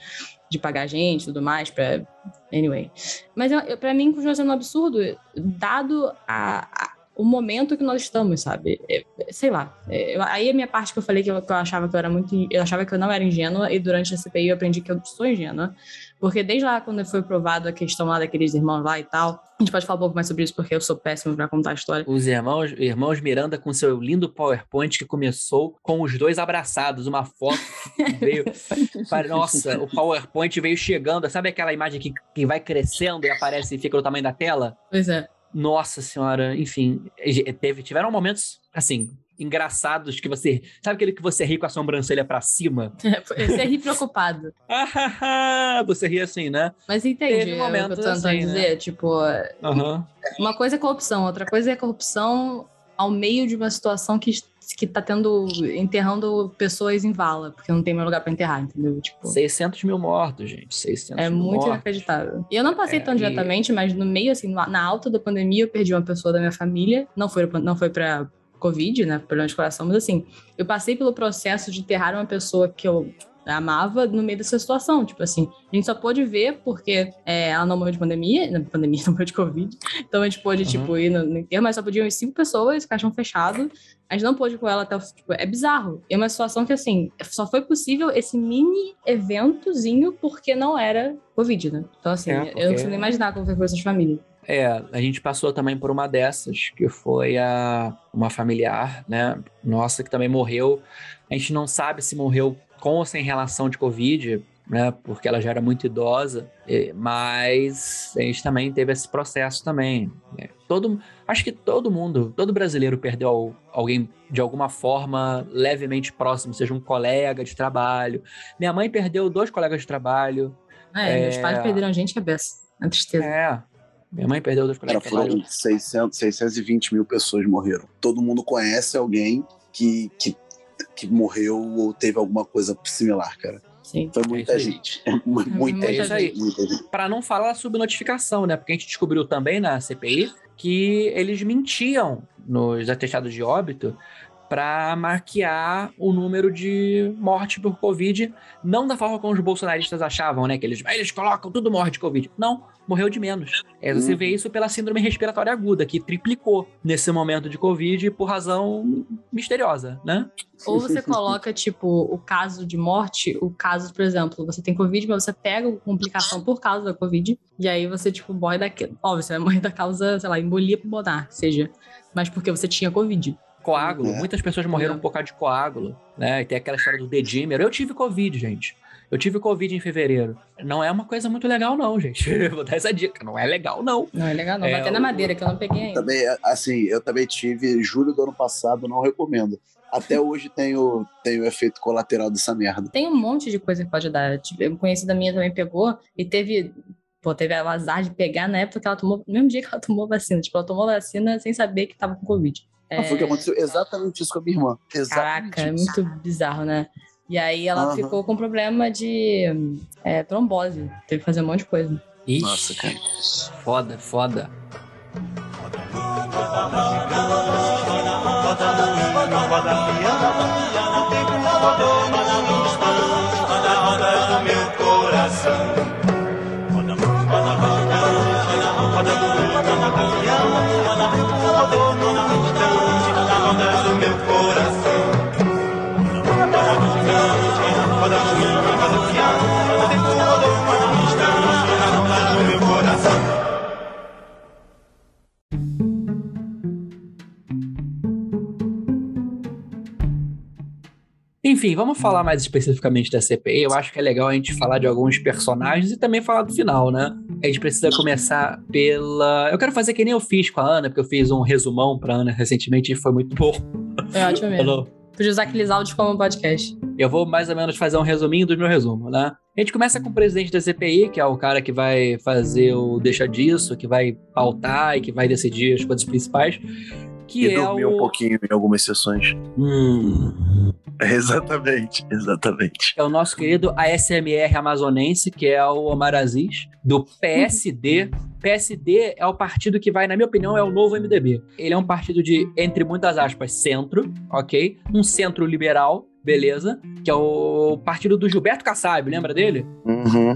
[SPEAKER 2] de pagar gente e tudo mais, pra. Anyway. Mas pra mim continua sendo um absurdo, dado a- o momento que nós estamos, sabe? É, é, sei lá. É, aí a minha parte que eu falei que eu, que eu achava que eu era muito. Eu achava que eu não era ingênua, e durante a CPI eu aprendi que eu sou ingênua. Porque desde lá, quando foi provado a questão lá daqueles irmãos lá e tal, a gente pode falar um pouco mais sobre isso, porque eu sou péssimo pra contar a história.
[SPEAKER 3] Os irmãos, irmãos Miranda com seu lindo PowerPoint que começou com os dois abraçados, uma foto que (laughs) veio. Nossa, o PowerPoint veio chegando. Sabe aquela imagem que, que vai crescendo e aparece e fica no tamanho da tela?
[SPEAKER 2] Pois é.
[SPEAKER 3] Nossa senhora, enfim, teve, tiveram momentos assim engraçados que você sabe aquele que você ri com a sobrancelha pra cima? (laughs)
[SPEAKER 2] Você ri preocupado. (laughs)
[SPEAKER 3] você ri assim, né?
[SPEAKER 2] Mas entende
[SPEAKER 3] Teve
[SPEAKER 2] é, o que eu tô tentando
[SPEAKER 3] assim, né?
[SPEAKER 2] dizer? Tipo,
[SPEAKER 3] Aham.
[SPEAKER 2] uma coisa é corrupção, outra coisa é corrupção ao meio de uma situação que, que tá tendo, enterrando pessoas em vala, porque não tem mais lugar pra enterrar, entendeu? Tipo,
[SPEAKER 3] 600 mil mortos, gente. 600
[SPEAKER 2] é
[SPEAKER 3] mil
[SPEAKER 2] muito
[SPEAKER 3] mortos.
[SPEAKER 2] inacreditável. E eu não passei
[SPEAKER 3] É,
[SPEAKER 2] tão
[SPEAKER 3] e-
[SPEAKER 2] diretamente, mas no meio, assim, na na alta da pandemia, eu perdi uma pessoa da minha família. Não foi, não foi pra Covid, né? Problema de coração, mas assim, eu passei pelo processo de enterrar uma pessoa que eu amava no meio dessa situação. Tipo assim, a gente só pôde ver porque é, ela não morreu de pandemia, na pandemia (laughs) não morreu de Covid. Então a gente pôde,
[SPEAKER 3] Uhum.
[SPEAKER 2] tipo, ir no, no enterro, mas só podiam ir cinco pessoas, caixão fechado. A gente não pôde ir com ela até o. Tipo, é bizarro. É uma situação que, assim, só foi possível esse mini eventozinho porque não era Covid, né? Então, assim,
[SPEAKER 3] É,
[SPEAKER 2] eu
[SPEAKER 3] porque-
[SPEAKER 2] não consigo nem imaginar como foi com essas famílias.
[SPEAKER 3] É, a gente passou também por uma dessas, que foi a uma familiar, né? Nossa, que também morreu. A gente não sabe se morreu com ou sem relação de Covid, né? Porque ela já era muito idosa. Mas a gente também teve esse processo também. né? Todo, acho que todo mundo, todo brasileiro perdeu al- alguém de alguma forma levemente próximo, seja um colega de trabalho. Minha mãe perdeu dois colegas de trabalho.
[SPEAKER 2] É,
[SPEAKER 3] É.
[SPEAKER 2] meus pais perderam a gente, é beça. É tristeza.
[SPEAKER 3] É. Minha mãe perdeu dois colegas de trabalho.
[SPEAKER 4] foram 600, 620 mil pessoas morreram. Todo mundo conhece alguém que, que, que morreu ou teve alguma coisa similar, cara.
[SPEAKER 2] Sim.
[SPEAKER 4] Foi muita
[SPEAKER 3] isso aí.
[SPEAKER 4] gente. (laughs) Muita,
[SPEAKER 2] muita
[SPEAKER 4] gente.
[SPEAKER 3] gente.
[SPEAKER 4] Muita gente.
[SPEAKER 3] Para não falar sobre notificação, né? Porque a gente descobriu também na CPI que eles mentiam nos atestados de óbito para marquear o número de morte por Covid, não da forma como os bolsonaristas achavam, né? Que eles, "Ah, eles colocam tudo morre de Covid. Não, morreu de menos. É, você
[SPEAKER 4] Uhum.
[SPEAKER 3] vê isso pela síndrome respiratória aguda, que triplicou nesse momento de Covid por razão misteriosa, né?
[SPEAKER 2] Ou você coloca, tipo, o caso de morte, o caso, por exemplo, você tem Covid, mas você pega a complicação por causa da Covid, e aí você, tipo, morre daquilo. Óbvio, você vai morrer da causa, sei lá, embolia pulmonar, seja. Mas porque você tinha Covid.
[SPEAKER 3] Coágulo.
[SPEAKER 4] É.
[SPEAKER 3] Muitas pessoas morreram
[SPEAKER 2] É.
[SPEAKER 3] por causa de coágulo, né? E tem aquela história do dedímero. Eu tive Covid, gente. Eu tive Covid em fevereiro. Não é uma coisa muito legal, não, gente. (laughs) Vou dar essa dica. Não é legal, não.
[SPEAKER 2] Não é legal, não.
[SPEAKER 3] É,
[SPEAKER 2] Bater na
[SPEAKER 3] o-
[SPEAKER 2] madeira, que eu não peguei ainda.
[SPEAKER 4] Também, assim, eu também tive, julho do ano passado, não recomendo. Até (laughs) hoje tenho, tenho efeito colateral dessa merda.
[SPEAKER 2] Tem um monte de coisa que pode dar. Tipo, uma conhecida minha também pegou e teve. Pô, teve o azar de pegar na época que ela tomou. No mesmo dia que ela tomou vacina. Tipo, ela tomou vacina sem saber que tava com Covid.
[SPEAKER 4] Não, Foi o que aconteceu exatamente isso com a minha irmã. Exatamente
[SPEAKER 2] Caraca, é
[SPEAKER 4] isso.
[SPEAKER 2] muito bizarro, né? E aí ela
[SPEAKER 4] Aham.
[SPEAKER 2] ficou com problema de é, trombose. Teve que fazer um monte de coisa.
[SPEAKER 3] Ixi,
[SPEAKER 4] Nossa, cara.
[SPEAKER 3] foda, foda.
[SPEAKER 8] Roda
[SPEAKER 3] Enfim, vamos falar mais especificamente da CPI. Eu acho que é legal a gente falar de alguns personagens e também falar do final, né? A gente precisa começar pela. Eu quero fazer que nem eu fiz com a Ana, porque eu fiz um resumão pra Ana recentemente e foi muito bom.
[SPEAKER 2] É ótimo mesmo.
[SPEAKER 3] Falou.
[SPEAKER 2] Podia usar aqueles áudios como podcast.
[SPEAKER 3] Eu vou mais ou menos fazer um resuminho do meu resumo, né? A gente começa com o presidente da CPI, que é o cara que vai fazer o deixa disso, que vai pautar e que vai decidir as coisas principais. Que
[SPEAKER 4] E
[SPEAKER 3] é
[SPEAKER 4] dormir
[SPEAKER 3] o...
[SPEAKER 4] um pouquinho em algumas sessões.
[SPEAKER 3] Hum, (laughs)
[SPEAKER 4] Exatamente, exatamente.
[SPEAKER 3] é o nosso querido ASMR amazonense, que é o Omar Aziz, do PSD. PSD é o partido que vai, na minha opinião, é o novo MDB. Ele é um partido de, entre muitas aspas, centro, ok? Um centro liberal, beleza? Que é o partido do Gilberto Kassab, lembra dele?
[SPEAKER 4] Uhum.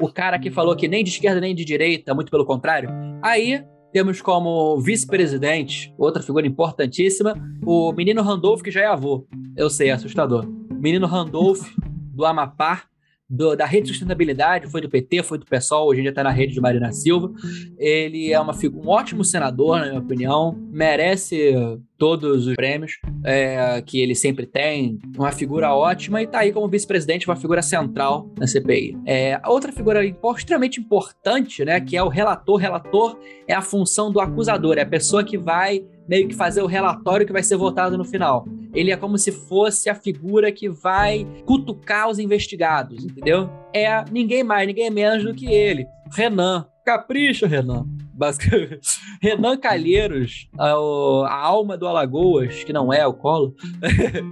[SPEAKER 3] o cara que falou que nem de esquerda nem de direita, muito pelo contrário. Aí temos como vice-presidente, outra figura importantíssima, o menino Randolph, que já é avô. Eu sei, é assustador. Menino Randolph, do Amapá, do- da rede de sustentabilidade, foi do PT, foi do PSOL, hoje em dia está na rede de Marina Silva. Ele é uma um ótimo senador, na minha opinião, merece todos os prêmios é, que ele sempre tem, uma figura ótima e tá aí como vice-presidente, uma figura central na CPI. É, outra figura extremamente importante, né, que é o relator. Relator é a função do acusador, é a pessoa que vai meio que fazer o relatório que vai ser votado no final. Ele é como se fosse a figura que vai cutucar os investigados, entendeu? É ninguém mais, ninguém menos do que ele, Renan. Capricha, Renan. Basicamente. (laughs) Renan Calheiros, a, a alma do Alagoas, que não é o Colo,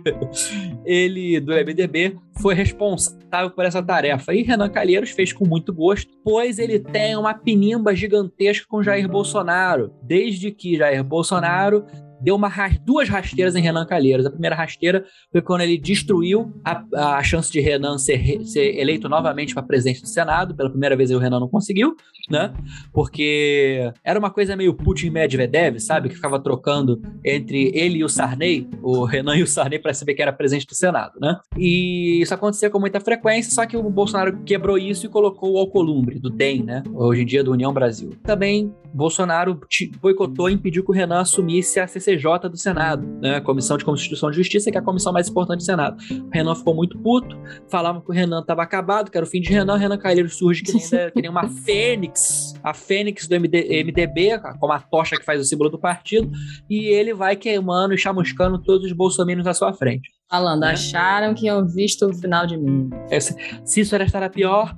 [SPEAKER 3] (laughs) ele, do MDB, foi responsável por essa tarefa. E Renan Calheiros fez com muito gosto, pois ele tem uma pinimba gigantesca com Jair Bolsonaro. Desde que Jair Bolsonaro deu uma duas rasteiras em Renan Calheiros. A primeira rasteira foi quando ele destruiu a, a chance de Renan ser, ser eleito novamente para presidente do Senado. Pela primeira vez o Renan não conseguiu, né? Porque era uma coisa meio Putin Medvedev, sabe? Que ficava trocando entre ele e o Sarney, o Renan e o Sarney, para saber quem era presidente do Senado, né? E isso acontecia com muita frequência, só que o Bolsonaro quebrou isso e colocou o Alcolumbre, do DEM, né? Hoje em dia do União Brasil. Também Bolsonaro boicotou e impediu que o Renan assumisse a CCJ do Senado, né? A Comissão de Constituição e Justiça, que é a comissão mais importante do Senado. O Renan ficou muito puto, falavam que o Renan estava acabado, que era o fim de Renan. O Renan Calheiros surge que nem, que nem uma (laughs) fênix, a fênix do MD, MDB, como a tocha que faz o símbolo do partido, e ele vai queimando e chamuscando todos os bolsominions à sua frente.
[SPEAKER 2] Falando,
[SPEAKER 3] Né?
[SPEAKER 2] acharam que iam visto o final de mim.
[SPEAKER 3] Esse- Se isso era estar pior,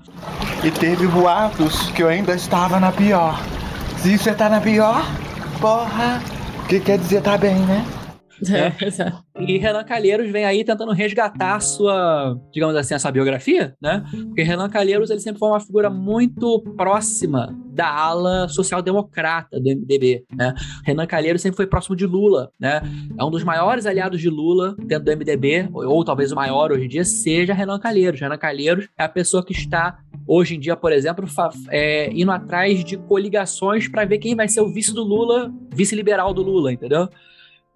[SPEAKER 9] E teve boatos que eu ainda estava na pior. Se você tá na pior, porra, o que quer dizer tá bem, né?
[SPEAKER 2] É.
[SPEAKER 3] E Renan Calheiros vem aí tentando resgatar a sua, digamos assim, a sua biografia, né? Porque Renan Calheiros ele sempre foi uma figura muito próxima da ala social-democrata do MDB, né? Renan Calheiros sempre foi próximo de Lula, né? É um dos maiores aliados de Lula dentro do MDB, ou, ou talvez o maior hoje em dia, seja Renan Calheiros. Renan Calheiros é a pessoa que está hoje em dia, por exemplo, é, indo atrás de coligações para ver quem vai ser o vice do Lula, vice-liberal do Lula, entendeu?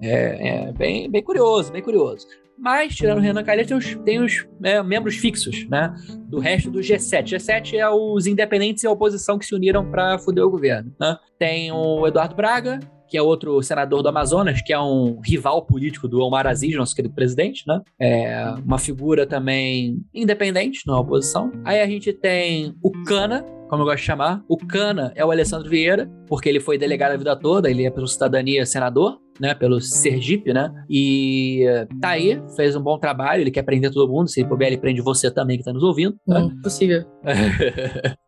[SPEAKER 3] É, é bem, bem curioso, bem curioso. Mas, tirando o Renan Calheiros, tem os, tem os é, membros fixos, né? Do resto do G7. G7 é os independentes e a oposição que se uniram para foder o governo, né? Tem o Eduardo Braga, que é outro senador do Amazonas, que é um rival político do Omar Aziz, nosso querido presidente, né? É uma figura também independente na oposição. Aí a gente tem o Cana, como eu gosto de chamar. O Cana é o Alessandro Vieira, porque ele foi delegado a vida toda, ele é pelo cidadania senador, né, pelo Sergipe, né? E tá aí, fez um bom trabalho, ele quer prender todo mundo, se ele puder, ele prende você também que tá nos ouvindo. né?
[SPEAKER 2] Hum, possível. (laughs)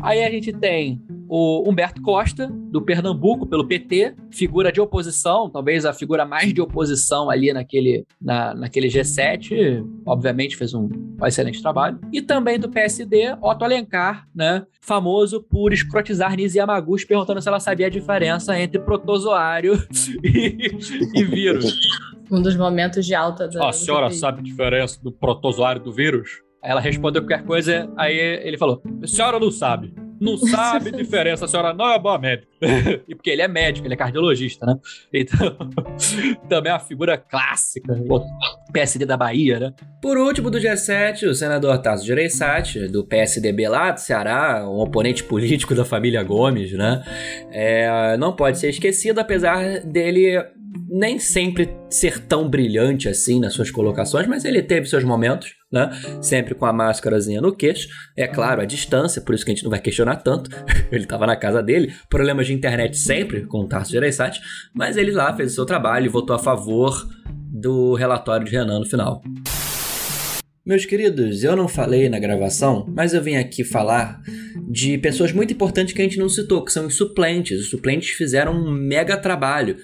[SPEAKER 3] Aí a gente tem o Humberto Costa, do Pernambuco, pelo PT, figura de oposição, talvez a figura mais de oposição ali naquele, na, naquele G7, obviamente fez um, um excelente trabalho. E também do PSD, Otto Alencar, né, famoso por escrotizar Nise Yamaguchi, perguntando se ela sabia a diferença entre protozoário (laughs) e, e vírus.
[SPEAKER 2] Um dos momentos de alta da.
[SPEAKER 3] a senhora sabe a diferença do protozoário do vírus? Aí ela respondeu qualquer coisa, aí ele falou: a senhora não sabe. Não sabe a (laughs) diferença, a senhora não é boa médica. (laughs) e porque ele é médico, ele é cardiologista, né? Então, (laughs) também é uma figura clássica. o PSD da Bahia, né?
[SPEAKER 6] Por último, do dia 7, o senador Tasso Gereissati, do PSDB lá do Ceará, um oponente político da família Gomes, né? É, não pode ser esquecido, apesar dele nem sempre ser tão brilhante assim nas suas colocações, mas ele teve seus momentos, né? Sempre com a máscarazinha no queixo. É claro, a distância, por isso que a gente não vai questionar tanto. (laughs) ele estava na casa dele, problemas de internet sempre com o Tarso Gereissati, mas ele lá fez o seu trabalho e votou a favor do relatório de Renan no final. Meus queridos, eu não falei na gravação, mas eu vim aqui falar de pessoas muito importantes que a gente não citou, que são os suplentes. Os suplentes fizeram um mega trabalho.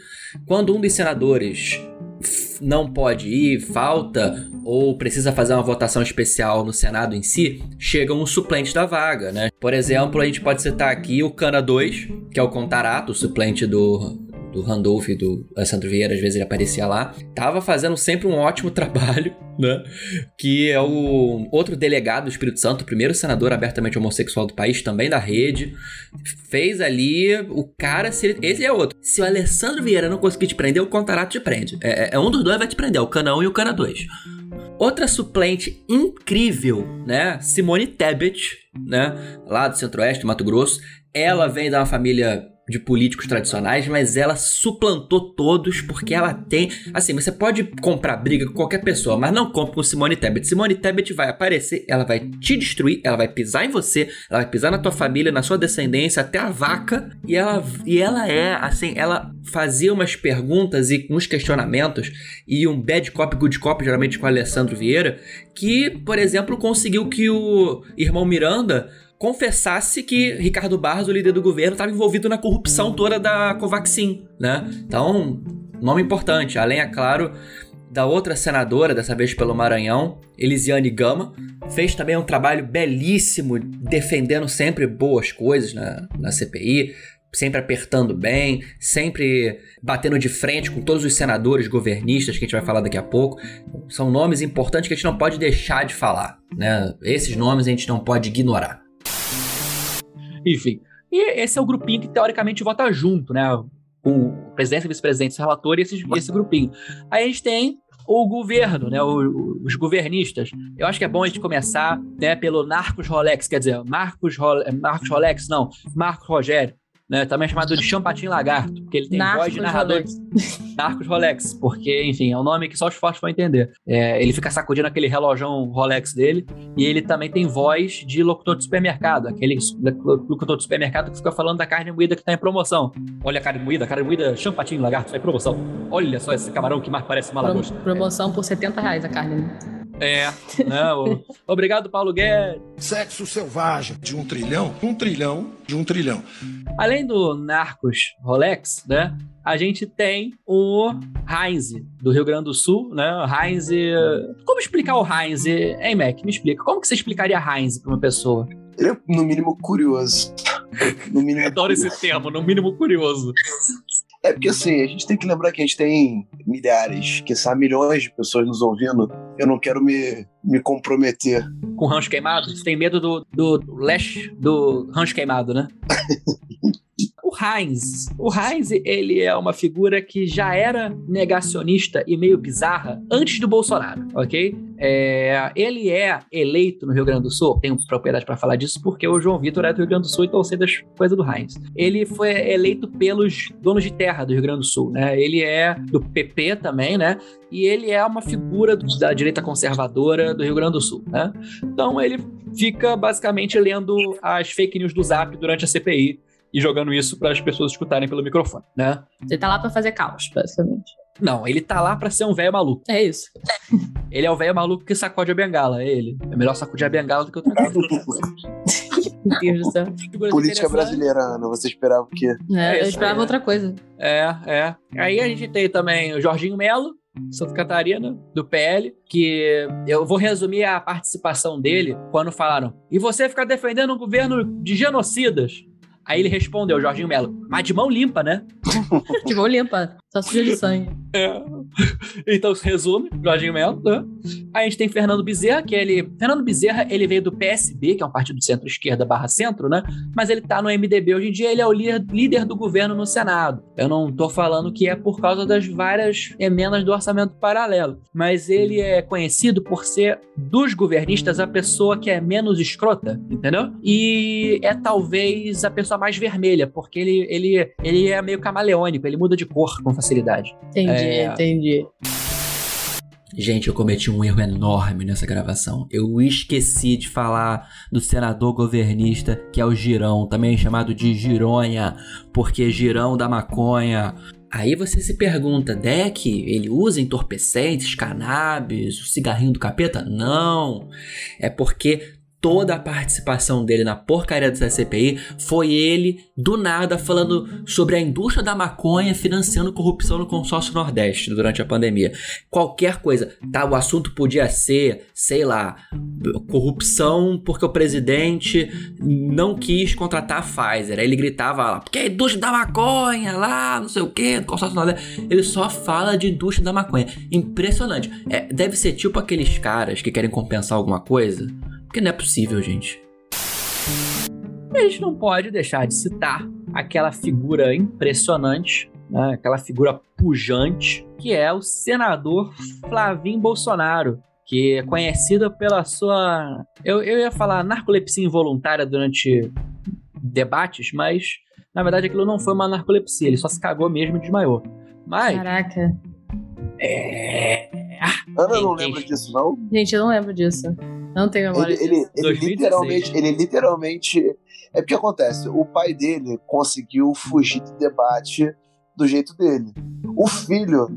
[SPEAKER 6] Quando um dos senadores não pode ir, falta ou precisa fazer uma votação especial no Senado em si, chega um suplente da vaga, né? Por exemplo, a gente pode citar aqui o Cana 2, que é o Contarato, o suplente do do Randolph e do Alessandro Vieira, às vezes ele aparecia lá, tava fazendo sempre um ótimo (laughs) trabalho, né? Que é o outro delegado do Espírito Santo, o primeiro senador abertamente homossexual do país, também da rede, fez ali o cara, se ele, esse é outro. Se o Alessandro Vieira não conseguir te prender, o Contarato te prende. É, é um dos dois vai te prender, o Cana 1 e o Cana 2. Outra suplente incrível, né? Simone Tebet, né? Lá do Centro-Oeste, Mato Grosso. Ela vem uma família de políticos tradicionais, mas ela suplantou todos porque ela tem. Assim, você pode comprar briga com qualquer pessoa, mas não compre com Simone Tebet. Simone Tebet vai aparecer, ela vai te destruir, ela vai pisar em você, ela vai pisar na tua família, na sua descendência, até a vaca. E ela, e ela é, assim, ela fazia umas perguntas e uns questionamentos e um bad cop, good cop, geralmente com o Alessandro Vieira, que, por exemplo, conseguiu que o irmão Miranda confessasse que Ricardo Barros, o líder do governo, estava envolvido na corrupção toda da Covaxin, né? Então, nome importante. Além, é claro, da outra senadora, dessa vez pelo Maranhão, Elisiane Gama, fez também um trabalho belíssimo, defendendo sempre boas coisas na, na CPI, sempre apertando bem, sempre batendo de frente com todos os senadores governistas que a gente vai falar daqui a pouco. São nomes importantes que a gente não pode deixar de falar, né? Esses nomes a gente não pode ignorar.
[SPEAKER 3] Enfim. E esse é o grupinho que teoricamente vota junto, né? Com o presidente, vice-presidente, relator e esse, esse grupinho. Aí a gente tem o governo, né, os governistas. Eu acho que é bom a gente começar né, pelo Narcos Rolex, quer dizer, Marcos, Role, Marcos Rolex, não, Marcos Rogério né? Também é chamado de Champatin Lagarto, porque ele tem
[SPEAKER 2] Narcos
[SPEAKER 3] voz de narrador.
[SPEAKER 2] Rolex.
[SPEAKER 3] Narcos Rolex, porque, enfim, é um nome que só os fortes vão entender. É, ele fica sacudindo aquele relojão Rolex dele, e ele também tem voz de locutor de supermercado, aquele locutor de supermercado que fica falando da carne moída que tá em promoção. Olha a carne moída, a carne moída Champatin Lagarto, tá em promoção. Olha só esse camarão que mais parece uma lagosta.
[SPEAKER 2] promoção por 70 reais a carne. Né?
[SPEAKER 3] É, não. Obrigado, Paulo Guedes.
[SPEAKER 10] Sexo selvagem de um trilhão, um trilhão de um trilhão.
[SPEAKER 3] Além do Narcos Rolex, né? A gente tem o Heinz, do Rio Grande do Sul, né? Heinz. Como explicar o Heinz? Hein, Mac? Me explica. Como que você explicaria Heinz pra uma pessoa?
[SPEAKER 4] Ele é, no mínimo, curioso. No mínimo, (laughs)
[SPEAKER 3] Adoro esse termo, no mínimo curioso.
[SPEAKER 4] É porque assim, a gente tem que lembrar que a gente tem milhares, que são milhões de pessoas nos ouvindo. Eu não quero me, me comprometer.
[SPEAKER 3] Com rancho queimado? Você tem medo do, do, do leste do rancho queimado, né? (laughs) O Heinz. O Heinz, ele é uma figura que já era negacionista e meio bizarra antes do Bolsonaro, ok? É, ele é eleito no Rio Grande do Sul, tenho propriedade para falar disso, porque o João Vitor é do Rio Grande do Sul, então eu sei das coisas do Heinz. Ele foi eleito pelos donos de terra do Rio Grande do Sul, né? Ele é do PP também, né? E ele é uma figura da direita conservadora do Rio Grande do Sul, né? Então ele fica basicamente lendo as fake news do Zap durante a CPI e jogando isso para as pessoas escutarem pelo microfone, né?
[SPEAKER 2] Você tá lá pra fazer caos, basicamente.
[SPEAKER 3] Não, ele tá lá para ser um velho maluco.
[SPEAKER 2] É isso. (laughs)
[SPEAKER 3] Ele é o velho maluco que sacode a bengala, é ele. É melhor sacudir a bengala do que outra coisa. (laughs)
[SPEAKER 2] Meu Deus do céu.
[SPEAKER 4] Política brasileira, Ana. Você esperava o quê?
[SPEAKER 2] É,
[SPEAKER 3] É
[SPEAKER 2] eu esperava
[SPEAKER 3] né?
[SPEAKER 2] outra coisa.
[SPEAKER 3] É, é. Aí a gente tem também o Jorginho Melo, Santa Catarina, do PL, que eu vou resumir a participação dele quando falaram: e você fica defendendo um governo de genocidas? Aí ele respondeu, Jorginho Melo, mas de mão limpa, né? (laughs)
[SPEAKER 2] De mão limpa. Só suja de sangue.
[SPEAKER 3] É. Então, resume, Jorginho Melo, né? A gente tem Fernando Bezerra, que ele... Fernando Bezerra, ele veio do PSB, que é um partido centro-esquerda barra centro, né? Mas ele tá no MDB hoje em dia, ele é o líder, do governo no Senado. Eu não tô falando que é por causa das várias emendas do orçamento paralelo, mas ele é conhecido por ser, dos governistas, a pessoa que é menos escrota, entendeu? E é talvez a pessoa mais vermelha, porque ele, ele, ele é meio camaleônico, ele muda de cor facilidade.
[SPEAKER 2] Entendi,
[SPEAKER 3] É.
[SPEAKER 2] entendi.
[SPEAKER 6] Gente, eu cometi um erro enorme nessa gravação. Eu esqueci de falar do senador governista, que é o Girão, também chamado de Gironha, porque Girão da maconha. Aí você se pergunta, Deck, ele usa entorpecentes, cannabis, o cigarrinho do capeta? Não. É porque toda a participação dele na porcaria dessa CPI foi ele, do nada, falando sobre a indústria da maconha financiando corrupção no consórcio Nordeste durante a pandemia. Qualquer coisa, tá? O assunto podia ser, sei lá, corrupção porque o presidente não quis contratar a Pfizer. Aí ele gritava lá, porque a indústria da maconha lá, não sei o que, consórcio Nordeste. Ele só fala de indústria da maconha. Impressionante. É, deve ser tipo aqueles caras que querem compensar alguma coisa. Porque não é possível, gente.
[SPEAKER 3] A gente não pode deixar de citar aquela figura impressionante, né, aquela figura pujante, que é o senador Flavinho Bolsonaro, que é conhecido pela sua. Eu, eu ia falar narcolepsia involuntária durante debates, mas na verdade aquilo não foi uma narcolepsia, ele só se cagou mesmo e desmaiou. Mas.
[SPEAKER 2] Caraca.
[SPEAKER 3] É.
[SPEAKER 4] Ana não lembra disso, não?
[SPEAKER 2] Gente, eu não lembro disso. Não tenho memória
[SPEAKER 4] Ele, ele,
[SPEAKER 2] disso.
[SPEAKER 4] ele
[SPEAKER 3] 2016.
[SPEAKER 4] literalmente, ele literalmente. É porque acontece, o pai dele conseguiu fugir do debate do jeito dele. O filho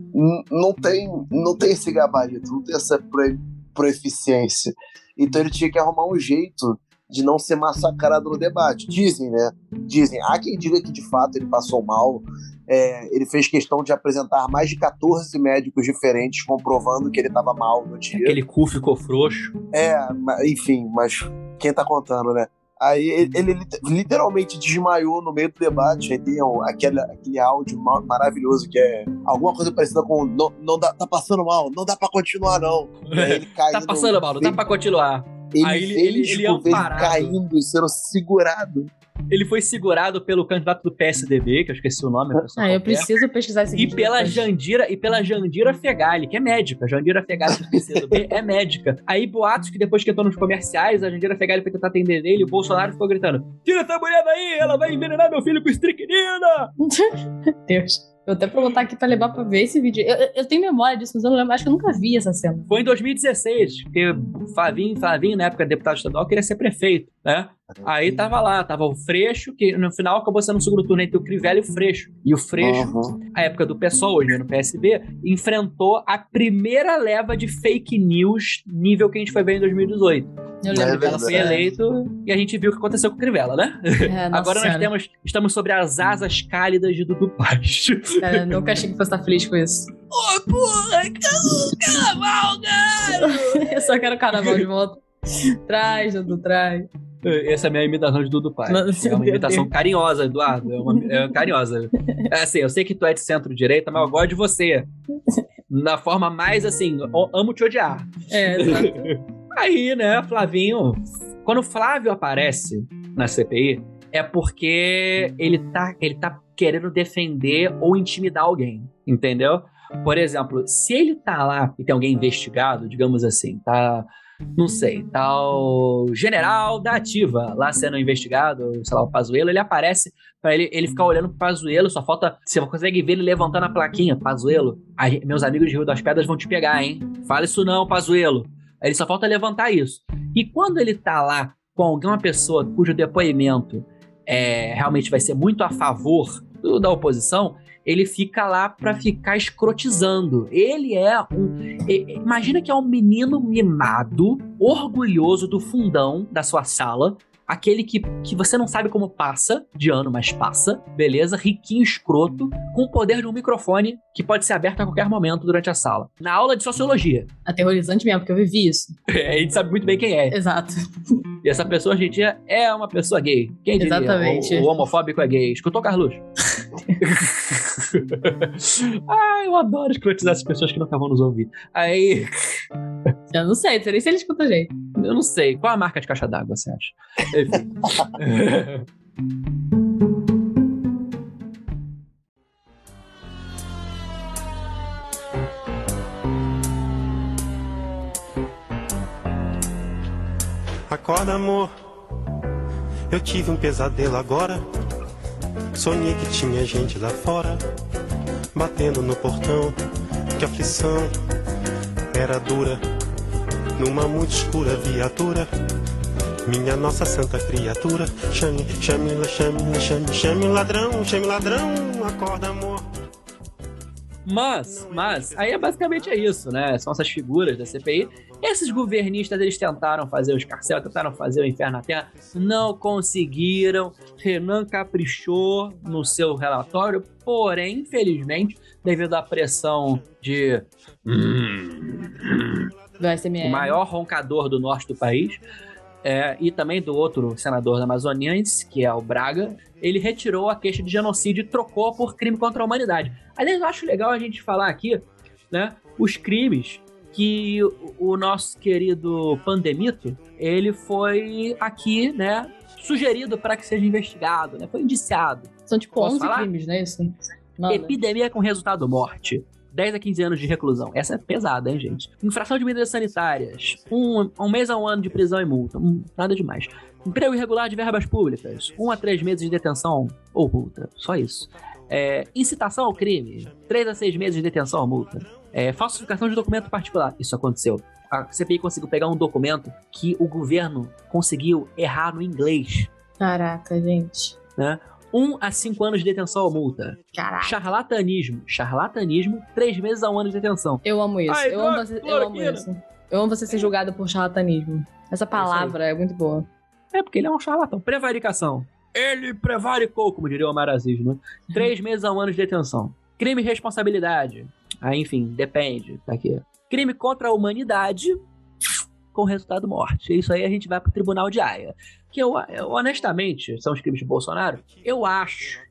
[SPEAKER 4] não tem, não tem esse gabarito, não tem essa pro- proeficiência. Então ele tinha que arrumar um jeito de não ser massacrado no debate. Dizem, né? Dizem. Há quem diga que de fato ele passou mal. É, ele fez questão de apresentar mais de 14 médicos diferentes comprovando que ele estava mal no dia.
[SPEAKER 3] Aquele cu ficou frouxo.
[SPEAKER 4] É, enfim, mas quem tá contando, né? Aí ele, ele lit- literalmente desmaiou no meio do debate. Aí tem um- aquele, aquele áudio ma- maravilhoso que é alguma coisa parecida com não, não dá, tá passando mal, não dá pra continuar, não. (laughs) Aí ele caindo,
[SPEAKER 3] Tá passando mal, não dá pra continuar.
[SPEAKER 4] Ele
[SPEAKER 3] Aí ele- ele- ele
[SPEAKER 4] tipo,
[SPEAKER 3] é amparado.
[SPEAKER 4] caindo e sendo segurado.
[SPEAKER 3] Ele foi segurado pelo candidato do PSDB, que eu esqueci o nome. a pessoa
[SPEAKER 2] Ah, eu
[SPEAKER 3] qualquer.
[SPEAKER 2] preciso pesquisar esse
[SPEAKER 3] E
[SPEAKER 2] vídeo
[SPEAKER 3] pela
[SPEAKER 2] depois.
[SPEAKER 3] Jandira, e pela Jandira Fegali, que é médica. Jandira Fegali do PCdoB é médica. Aí boatos que depois que entrou nos comerciais, a Jandira Fegali foi tentar atender ele e o Bolsonaro ficou gritando: Tira essa mulher daí, ela vai envenenar meu filho com estricnina! (laughs)
[SPEAKER 2] Deus. Eu até vou botar aqui pra levar pra ver esse vídeo. Eu, eu- tenho memória disso, mas eu não lembro. Acho que eu nunca vi essa cena.
[SPEAKER 3] Foi em 2016, porque o Flavinho, Flavinho, na época deputado estadual, queria ser prefeito, né? Aí tava lá, tava o Freixo, que no final acabou sendo um segundo turno entre o Crivella e o Freixo. E o Freixo,
[SPEAKER 4] Uhum.
[SPEAKER 3] a época do PSOL, hoje né, no PSB, enfrentou a primeira leva de fake news nível que a gente foi ver em 2018.
[SPEAKER 2] Eu
[SPEAKER 4] É
[SPEAKER 2] lembro
[SPEAKER 3] Ela
[SPEAKER 4] verdade.
[SPEAKER 3] foi eleito e a gente viu o que aconteceu com o Crivella, né?
[SPEAKER 2] É, (laughs)
[SPEAKER 3] Agora nós temos, estamos sobre as asas cálidas de Dudu Paz.
[SPEAKER 2] É, nunca achei que fosse estar feliz com isso. (laughs)
[SPEAKER 3] Ô, porra, carnaval, (laughs) cara!
[SPEAKER 2] eu só quero o carnaval de volta. Traz, Dudu, traz.
[SPEAKER 3] Essa é a minha imitação de Dudu Paz.
[SPEAKER 2] Nossa,
[SPEAKER 3] é uma imitação
[SPEAKER 2] Deus.
[SPEAKER 3] carinhosa, Eduardo. É uma, é carinhosa. É assim, eu sei que tu é de centro-direita, mas eu gosto de você. Na forma mais assim, amo te odiar.
[SPEAKER 2] É.
[SPEAKER 3] Aí, né, Flavinho. Quando o Flávio aparece na CPI, é porque ele tá, ele tá querendo defender ou intimidar alguém, entendeu? Por exemplo, se ele tá lá e tem alguém investigado, digamos assim, tá. Não sei, tá o general da ativa lá sendo investigado, sei lá, o Pazuello, ele aparece pra ele, ele ficar olhando pro Pazuello, só falta. Você consegue ver ele levantando a plaquinha, Pazuello. Meus amigos de Rio das Pedras vão te pegar, hein? Fala isso não, Pazuello. Ele só falta levantar isso. E quando ele tá lá com alguma pessoa cujo depoimento é, realmente vai ser muito a favor da oposição, ele fica lá pra ficar escrotizando. Ele é um. Imagina que é um menino mimado, orgulhoso do fundão da sua sala. Aquele que, que você não sabe como passa de ano, mas passa, beleza? Riquinho, escroto, com o poder de um microfone que pode ser aberto a qualquer momento durante a sala. Na aula de sociologia.
[SPEAKER 2] Aterrorizante mesmo, porque eu vivi isso. (laughs)
[SPEAKER 3] a gente sabe muito bem quem é.
[SPEAKER 2] Exato.
[SPEAKER 3] E essa pessoa hoje em dia é uma pessoa gay. Quem diria?
[SPEAKER 2] Exatamente.
[SPEAKER 3] O, o homofóbico é gay. Escutou, Carlos? (laughs) ah, eu adoro escrotizar essas pessoas que nunca vão nos ouvir. Aí, (laughs)
[SPEAKER 2] Eu não sei, não sei nem se ele escuta a gente.
[SPEAKER 3] eu não sei. Qual a marca de caixa d'água, você acha? Enfim. (laughs)
[SPEAKER 8] Acorda, amor. Eu tive um pesadelo agora. Sonhei que tinha gente lá fora, batendo no portão. Que aflição era dura. Numa muito escura viatura. Minha nossa santa criatura. Chame, chame, chame, chame, chame ladrão, chame ladrão. Acorda, amor.
[SPEAKER 3] Mas, mas, aí é basicamente é isso, né? São essas figuras da CPI. Esses governistas, eles tentaram fazer o escarcel, tentaram fazer o inferno na Terra, não conseguiram. Renan caprichou no seu relatório, porém, infelizmente, devido à pressão de
[SPEAKER 2] Do SMR.
[SPEAKER 3] o maior roncador do norte do país, é, e também do outro senador da Amazoniense, que é o Braga, ele retirou a queixa de genocídio e trocou por crime contra a humanidade. Aliás, eu acho legal a gente falar aqui, né, os crimes que o- nosso querido Pandemito, ele foi aqui, né, sugerido para que seja investigado, né, foi indiciado.
[SPEAKER 2] São tipo
[SPEAKER 3] Posso
[SPEAKER 2] 11
[SPEAKER 3] falar?
[SPEAKER 2] crimes, não é isso?
[SPEAKER 3] Epidemia com resultado morte. 10 a 15 anos de reclusão. Essa é pesada, hein, gente? Infração de medidas sanitárias. Um, um mês a um ano de prisão e multa. Hum, nada demais. Emprego irregular de verbas públicas. Um a três meses de detenção ou multa. Só isso. É, incitação ao crime. Três a seis meses de detenção ou multa. É, falsificação de documento particular. Isso aconteceu. A CPI conseguiu pegar um documento que o governo conseguiu errar no inglês.
[SPEAKER 2] Caraca, gente.
[SPEAKER 3] Né? Um a cinco anos de detenção ou multa.
[SPEAKER 2] Caraca.
[SPEAKER 3] Charlatanismo. Charlatanismo, três meses a um ano de detenção.
[SPEAKER 2] Eu amo isso.
[SPEAKER 3] Ai,
[SPEAKER 2] eu, amo você, eu amo isso. Eu amo você ser julgado por charlatanismo. Essa palavra é muito boa.
[SPEAKER 3] É, porque ele é um charlatão. Prevaricação. Ele prevaricou, como diria o Omar Aziz, né? Três meses a um ano de detenção. Crime e responsabilidade. Aí, enfim, depende. Tá aqui. Crime contra a humanidade com resultado morte. Isso aí a gente vai pro tribunal de Haia. Que eu, eu, honestamente, são os crimes de Bolsonaro. Eu acho,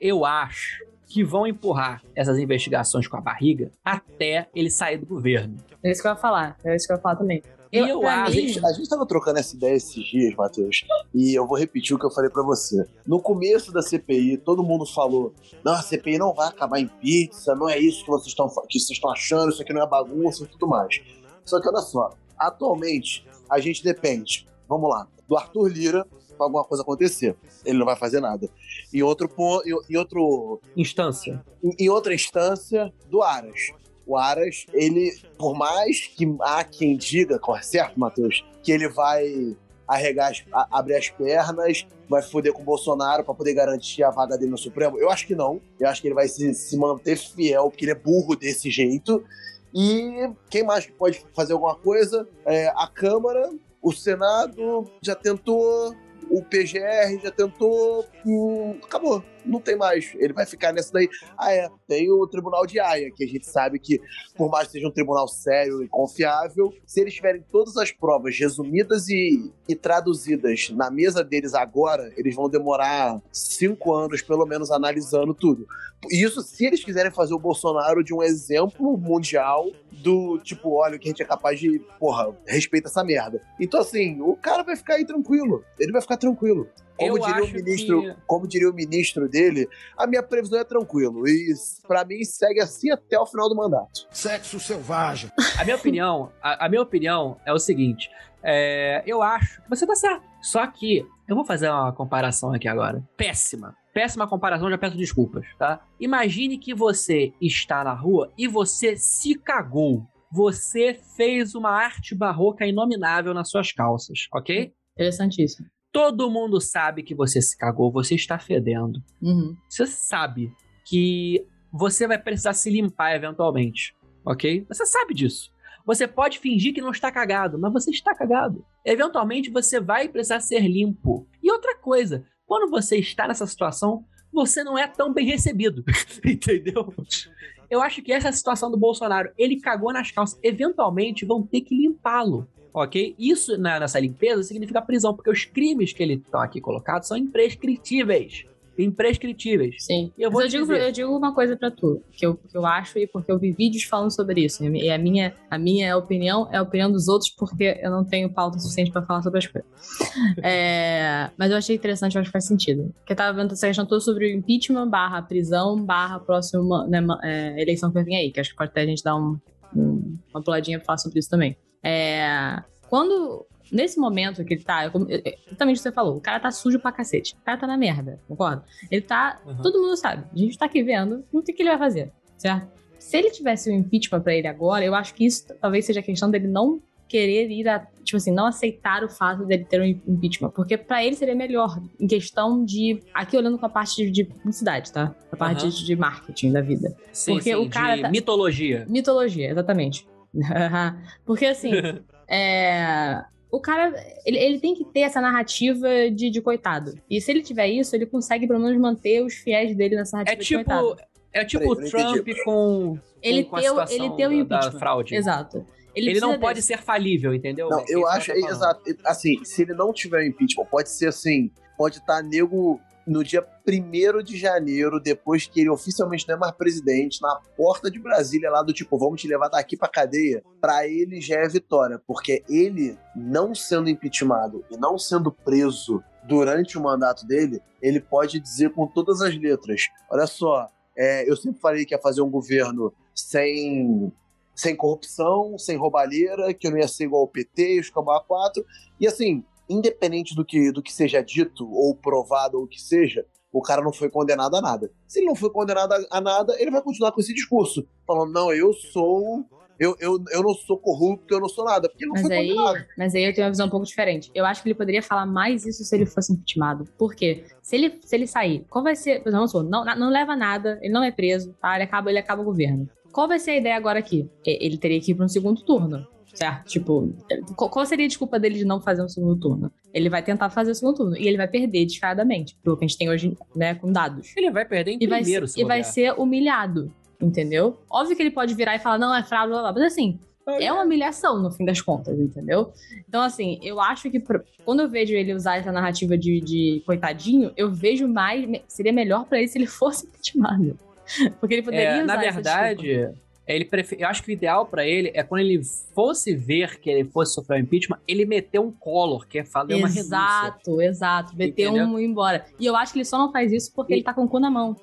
[SPEAKER 3] eu acho que vão empurrar essas investigações com a barriga até ele sair do governo.
[SPEAKER 2] É isso que eu ia falar. É isso que eu ia falar também.
[SPEAKER 3] E eu
[SPEAKER 2] pra
[SPEAKER 3] acho-
[SPEAKER 4] A gente, a gente tava trocando essa ideia esses dias, Matheus, e eu vou repetir o que eu falei pra você. No começo da CPI, todo mundo falou: não, a CPI não vai acabar em pizza, não é isso que vocês estão que vocês estão achando, isso aqui não é bagunça e tudo mais. Só que olha só, atualmente a gente depende, vamos lá, do Arthur Lira pra alguma coisa acontecer. Ele não vai fazer nada. Em outro ponto, em outro
[SPEAKER 3] Instância.
[SPEAKER 4] em, em outra instância, do Aras. O Aras, ele, por mais que há quem diga, corre certo, Matheus, que ele vai arregar, as- a- abrir as pernas, vai foder com o Bolsonaro pra poder garantir a vaga dele no Supremo, eu acho que não. Eu acho que ele vai se, se manter fiel, porque ele é burro desse jeito. E quem mais que pode fazer alguma coisa? É, a Câmara, o Senado já tentou, o PGR já tentou, hum, acabou. Não tem mais. Ele vai ficar nessa daí. Ah, é. Tem o Tribunal de Haia, que a gente sabe que, por mais que seja um tribunal sério e confiável, se eles tiverem todas as provas resumidas e, e traduzidas na mesa deles agora, eles vão demorar cinco anos, pelo menos, analisando tudo. Isso se eles quiserem fazer o Bolsonaro de um exemplo mundial do tipo, olha o que a gente é capaz de. Porra, respeita essa merda. Então, assim, o cara vai ficar aí tranquilo. Ele vai ficar tranquilo. Como
[SPEAKER 3] Eu
[SPEAKER 4] diria o ministro,
[SPEAKER 3] que-
[SPEAKER 4] como diria o ministro dele, a minha previsão é tranquilo. E pra mim segue assim até o final do mandato.
[SPEAKER 10] Sexo selvagem.
[SPEAKER 3] A minha opinião, a, a minha opinião é o seguinte: é, eu acho que você tá certo. Só que eu vou fazer uma comparação aqui agora. Péssima. Péssima comparação, já peço desculpas, tá? Imagine que você está na rua e você se cagou. Você fez uma arte barroca inominável nas suas calças, ok?
[SPEAKER 2] Interessantíssimo.
[SPEAKER 3] Todo mundo sabe que você se cagou, você está fedendo.
[SPEAKER 2] Uhum.
[SPEAKER 3] Você sabe que você vai precisar se limpar eventualmente, ok? Você sabe disso. Você pode fingir que não está cagado, mas você está cagado. Eventualmente você vai precisar ser limpo. E outra coisa, quando você está nessa situação, você não é tão bem recebido, (laughs) entendeu? Eu acho que essa é a situação do Bolsonaro. Ele cagou nas calças. Eventualmente vão ter que limpá-lo. Ok? Isso na- nessa limpeza significa prisão, porque os crimes que ele estão aqui colocados são imprescritíveis. imprescritíveis.
[SPEAKER 2] Sim.
[SPEAKER 3] E eu vou
[SPEAKER 2] eu digo, eu digo uma coisa pra tu, que eu, que eu acho e porque eu vi vídeos falando sobre isso. E a minha, a minha opinião é a opinião dos outros, porque eu não tenho pauta suficiente pra falar sobre as coisas. É, mas eu achei interessante, eu acho que faz sentido. Porque eu tava vendo essa questão toda sobre o impeachment, barra prisão, barra próxima né, é, eleição que vir aí, que acho que pode até a gente dar um, um- uma puladinha pra falar sobre isso também. É, quando. Nesse momento que ele tá, como- exatamente o que você falou, o cara tá sujo pra cacete. O cara tá na merda, concorda? Ele tá.
[SPEAKER 3] Uhum.
[SPEAKER 2] Todo mundo sabe. A gente tá aqui vendo, não tem o que ele vai fazer, certo? Se ele tivesse um impeachment pra ele agora, eu acho que isso talvez seja a questão dele não querer ir a. Tipo assim, não aceitar o fato dele ter um impeachment. Porque pra ele seria melhor, em questão de. Aqui olhando com a parte de, de publicidade, tá? A parte
[SPEAKER 3] Aham.
[SPEAKER 2] de, de marketing da vida.
[SPEAKER 3] Sim,
[SPEAKER 2] Porque
[SPEAKER 3] sim,
[SPEAKER 2] o cara
[SPEAKER 3] de
[SPEAKER 2] tá-
[SPEAKER 3] mitologia.
[SPEAKER 2] Mitologia, exatamente. (laughs) Porque assim, é, o cara, ele, ele tem que ter essa narrativa de, de coitado. E se ele tiver isso, ele consegue pelo menos manter os fiéis dele nessa
[SPEAKER 3] É
[SPEAKER 2] narrativa de
[SPEAKER 3] tipo,
[SPEAKER 2] coitado.
[SPEAKER 3] é tipo
[SPEAKER 4] Peraí,
[SPEAKER 3] o. Trump com,
[SPEAKER 2] Ele
[SPEAKER 3] com situação
[SPEAKER 2] ele tem o
[SPEAKER 3] da- da
[SPEAKER 2] impeachment.
[SPEAKER 3] fraude.
[SPEAKER 2] Exato.
[SPEAKER 3] Ele,
[SPEAKER 2] precisa
[SPEAKER 3] não pode
[SPEAKER 2] desse.
[SPEAKER 3] ser falível, entendeu?
[SPEAKER 4] Não,
[SPEAKER 3] É
[SPEAKER 4] eu acho, exato. Assim, se ele não tiver impeachment, pode ser assim, pode estar nego no dia 1 de janeiro, depois que ele oficialmente não é mais presidente, na porta de Brasília, lá do tipo, vamos te levar daqui pra cadeia, pra ele já é vitória, porque ele, não sendo impeachmentado e não sendo preso durante o mandato dele, ele pode dizer com todas as letras: olha só, é, eu sempre falei que ia fazer um governo sem sem corrupção, sem roubalheira, que eu não ia ser igual ao PT os Cambá 4. E assim, independente do que, do que seja dito, ou provado, ou o que seja, o cara não foi condenado a nada. Se ele não foi condenado a, nada, ele vai continuar com esse discurso, falando, não, eu sou. Eu, eu, eu não sou corrupto, eu não sou nada, porque não
[SPEAKER 2] Mas
[SPEAKER 4] foi
[SPEAKER 2] aí,
[SPEAKER 4] condenado.
[SPEAKER 2] mas aí eu tenho uma visão um pouco diferente. Eu acho que ele poderia falar mais isso se ele fosse impeachmentado. Por quê? Se ele, se ele sair, qual vai ser. Supor, não, não leva nada, ele não é preso, tá? Ele acaba, ele acaba o governo. Qual vai ser a ideia agora aqui? Ele teria que ir para um segundo turno. Certo? Tipo, qual qual seria a desculpa dele de não fazer um segundo turno? Ele vai tentar fazer o segundo turno e ele vai perder descaradamente, pelo que a gente tem hoje, né, com dados.
[SPEAKER 3] Ele vai perder em
[SPEAKER 2] E vai,
[SPEAKER 3] primeiro, se
[SPEAKER 2] e vai ser humilhado, entendeu? Óbvio que ele pode virar e falar, não, é fraude, blá, blá, blá, mas assim, é uma humilhação no fim das contas, entendeu? Então, assim, eu acho que pra- quando eu vejo ele usar essa narrativa de, de coitadinho, eu vejo mais. Seria melhor pra ele se ele (laughs) fosse (laughs) impeachmentado. Porque ele poderia
[SPEAKER 3] É,
[SPEAKER 2] usar
[SPEAKER 3] na
[SPEAKER 2] essa
[SPEAKER 3] verdade,
[SPEAKER 2] desculpa.
[SPEAKER 3] Ele prefe- eu acho que o ideal pra ele é quando ele fosse ver que ele fosse sofrer um impeachment, ele meter um collar, que é fazer uma renúncia.
[SPEAKER 2] Exato, exato.
[SPEAKER 3] Entendeu?
[SPEAKER 2] um embora. E eu acho que ele só não faz isso porque
[SPEAKER 3] E-
[SPEAKER 2] ele tá com o cu na mão.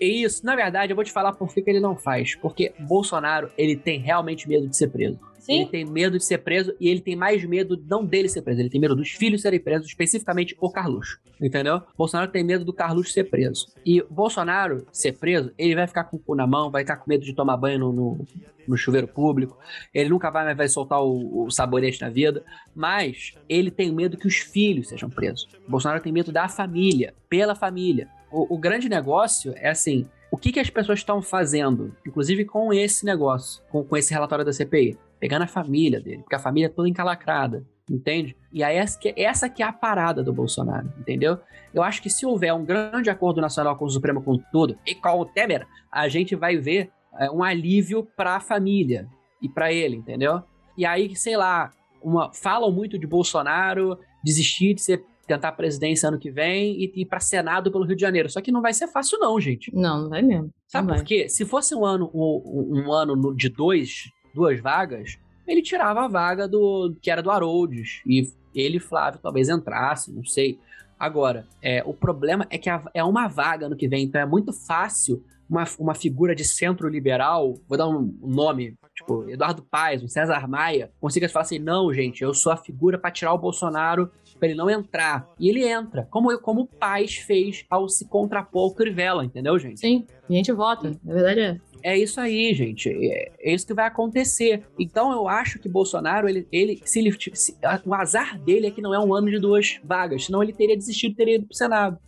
[SPEAKER 3] Isso, na verdade, eu vou te falar por que, que ele não faz. Porque Bolsonaro, ele tem realmente medo de ser preso. Ele
[SPEAKER 2] Sim?
[SPEAKER 3] tem medo de ser preso e ele tem mais medo não dele ser preso, ele tem medo dos filhos serem presos, especificamente o Carluxo. Entendeu? Bolsonaro tem medo do Carluxo ser preso. E Bolsonaro ser preso, ele vai ficar com o cu na mão, vai ficar com medo de tomar banho no, no, no chuveiro público, ele nunca vai mais vai soltar o, o sabonete na vida, mas ele tem medo que os filhos sejam presos. Bolsonaro tem medo da família, pela família. O, o grande negócio é assim. O que, que as pessoas estão fazendo, inclusive com esse negócio, com, com esse relatório da CPI? Pegando a família dele, porque a família é toda encalacrada, entende? E aí essa que, essa que é a parada do Bolsonaro, entendeu? Eu acho que se houver um grande acordo nacional com o Supremo com tudo, e com o Temer, a gente vai ver é, um alívio para a família e para ele, entendeu? E aí, sei lá, uma, falam muito de Bolsonaro desistir de ser tentar a presidência ano que vem e ir para Senado pelo Rio de Janeiro. Só que não vai ser fácil não, gente.
[SPEAKER 2] Não, não vai mesmo.
[SPEAKER 3] Sabe
[SPEAKER 2] Não
[SPEAKER 3] por
[SPEAKER 2] vai.
[SPEAKER 3] quê? Se fosse um ano, um, um ano no- de dois, duas vagas, ele tirava a vaga do que era do Haroldes. E ele Flávio talvez entrassem, não sei. Agora, é, o problema é que a- é uma vaga no que vem, então é muito fácil uma, uma figura de centro liberal, vou dar um, nome, tipo, Eduardo Paes, um César Maia, consiga falar assim: não, gente, eu sou a figura para tirar o Bolsonaro pra ele não entrar. E ele entra, como, como o Paes fez ao se contrapor ao Crivella, entendeu, gente?
[SPEAKER 2] Sim, a gente vota. Na verdade é.
[SPEAKER 3] É isso aí, gente. É, é isso que vai acontecer. Então eu acho que Bolsonaro, ele, ele se ele se- o azar dele é que não é um ano de duas vagas, senão ele teria desistido, teria ido pro Senado.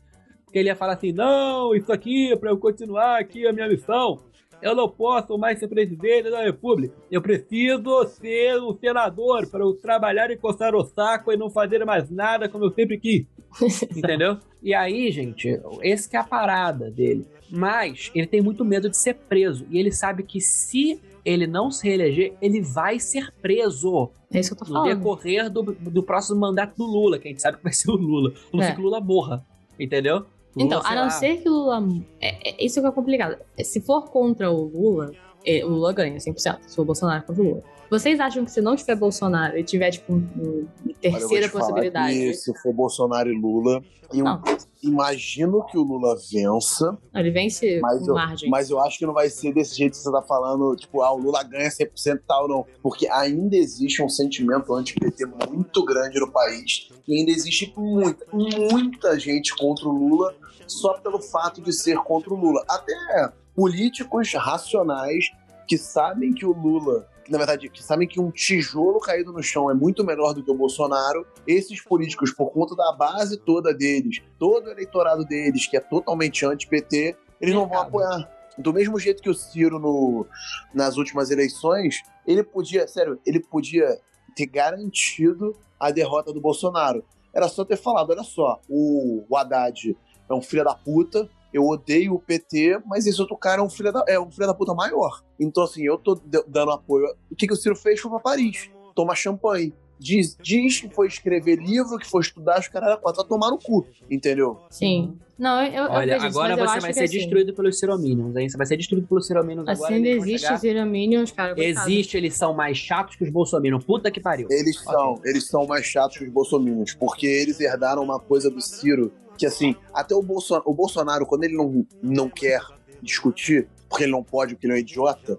[SPEAKER 3] Porque ele ia falar assim: não, isso aqui é pra eu continuar aqui a minha missão. Eu não posso mais ser presidente da República. Eu preciso ser um senador para eu trabalhar e coçar o saco e não fazer mais nada como eu sempre quis. (laughs) Entendeu? E aí, gente, esse que é a parada dele. Mas ele tem muito medo de ser preso. E ele sabe que se ele não se reeleger, ele vai ser preso
[SPEAKER 2] É isso que eu tô
[SPEAKER 3] no
[SPEAKER 2] falando.
[SPEAKER 3] decorrer do, do próximo mandato do Lula, que a gente sabe que vai ser o Lula. Não
[SPEAKER 2] É.
[SPEAKER 3] que o Lula morra. Entendeu?
[SPEAKER 2] Então, a não
[SPEAKER 3] lá.
[SPEAKER 2] ser que o Lula. É, é- isso que é complicado. Se for contra o Lula, é, o Lula ganha 100%. Se for o Bolsonaro contra o Lula. Vocês acham que se não tiver Bolsonaro e tiver, tipo, um- um-
[SPEAKER 4] Olha,
[SPEAKER 2] terceira
[SPEAKER 4] te falar
[SPEAKER 2] possibilidade.
[SPEAKER 4] que se for Bolsonaro e Lula, eu
[SPEAKER 2] Não.
[SPEAKER 4] imagino que o Lula vença,
[SPEAKER 2] Não, ele vence
[SPEAKER 4] mas
[SPEAKER 2] com
[SPEAKER 4] eu,
[SPEAKER 2] margem.
[SPEAKER 4] mas eu acho que não vai ser desse jeito que você tá falando, tipo, ah, o Lula ganha 100% e tal, não. Porque ainda existe um sentimento anti-PT muito grande no país e ainda existe muita, muita gente contra o Lula só pelo fato de ser contra o Lula. Até políticos racionais que sabem que o Lula, na verdade, que sabem que um tijolo caído no chão é muito melhor do que o Bolsonaro, esses políticos, por conta da base toda deles, todo o eleitorado deles, que é totalmente anti-PT, eles não vão apoiar. Do mesmo jeito que o Ciro no, nas últimas eleições, ele podia, sério, ele podia ter garantido a derrota do Bolsonaro. Era só ter falado, olha só, o, o Haddad é um filho da puta, eu odeio o PT, mas esse outro cara é um filho da, é um filho da puta maior. Então, assim, eu tô dando apoio. O que, que o Ciro fez foi pra Paris, tomar champanhe. Diz, diz que foi escrever livro, que foi estudar, os caras quatro a tomar no cu, entendeu?
[SPEAKER 2] Sim. Não, eu, eu
[SPEAKER 3] Olha,
[SPEAKER 2] isso,
[SPEAKER 3] agora
[SPEAKER 2] mas eu
[SPEAKER 3] você vai ser
[SPEAKER 2] assim,
[SPEAKER 3] destruído pelos Cirominions, hein? Você vai ser destruído pelos Cirominions
[SPEAKER 2] Assim
[SPEAKER 3] agora.
[SPEAKER 2] ainda existe
[SPEAKER 3] chegar-
[SPEAKER 2] os Iraminions, cara.
[SPEAKER 3] Existe, eles são mais chatos que os Bolsominions. Puta que pariu.
[SPEAKER 4] Eles são, eles são mais chatos que os bolsominions, porque eles herdaram uma coisa do Ciro, que assim, até o, Bolso, o Bolsonaro, quando ele não, não quer discutir, porque ele não pode, porque ele é um idiota,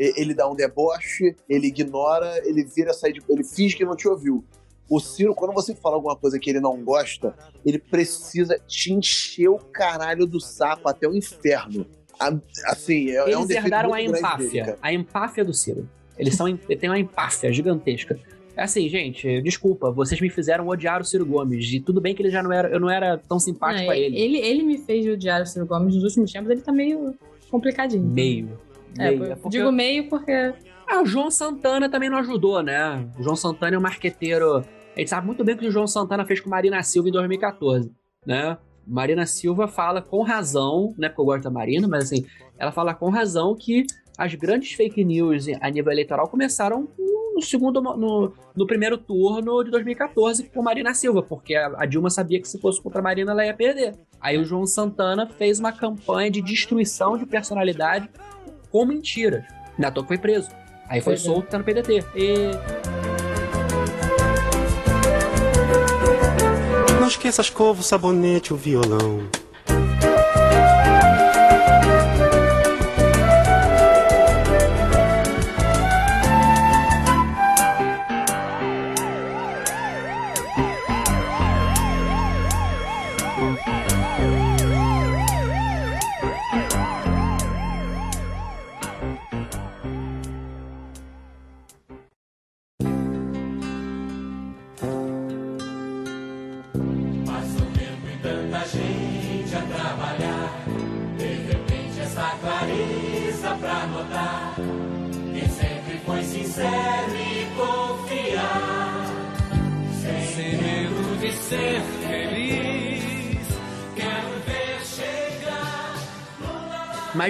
[SPEAKER 4] ele dá um deboche, ele ignora, ele vira sair de, ele finge que não te ouviu. O Ciro, quando você fala alguma coisa que ele não gosta, ele precisa te encher o caralho do saco até o inferno. Assim, é, é um
[SPEAKER 3] Eles herdaram a
[SPEAKER 4] dele,
[SPEAKER 3] empáfia.
[SPEAKER 4] cara.
[SPEAKER 3] a empáfia do Ciro. Eles são, ele tem uma empáfia gigantesca. É assim, gente, desculpa, vocês me fizeram odiar o Ciro Gomes. E tudo bem que ele já não era, eu não era tão simpático
[SPEAKER 2] Não,
[SPEAKER 3] a ele.
[SPEAKER 2] ele. Ele me fez odiar o Ciro Gomes nos últimos tempos, ele tá meio complicadinho.
[SPEAKER 3] Meio.
[SPEAKER 2] É,
[SPEAKER 3] meio.
[SPEAKER 2] eu
[SPEAKER 3] É porque-
[SPEAKER 2] digo meio porque.
[SPEAKER 3] Ah, o João Santana também não ajudou, né? O João Santana é um marqueteiro. A gente sabe muito bem o que o João Santana fez com Marina Silva em 2014, né? Marina Silva fala com razão, né? Porque eu gosto da Marina, mas assim, ela fala com razão que as grandes fake news a nível eleitoral começaram no segundo, no, no primeiro turno de 2014 com Marina Silva, porque a, a Dilma sabia que se fosse contra a Marina ela ia perder. Aí o João Santana fez uma campanha de destruição de personalidade com mentiras. Nato foi preso. Aí foi
[SPEAKER 2] Pois é.
[SPEAKER 3] solto tá no PDT. E
[SPEAKER 8] Não esqueça escova, o sabonete, o violão.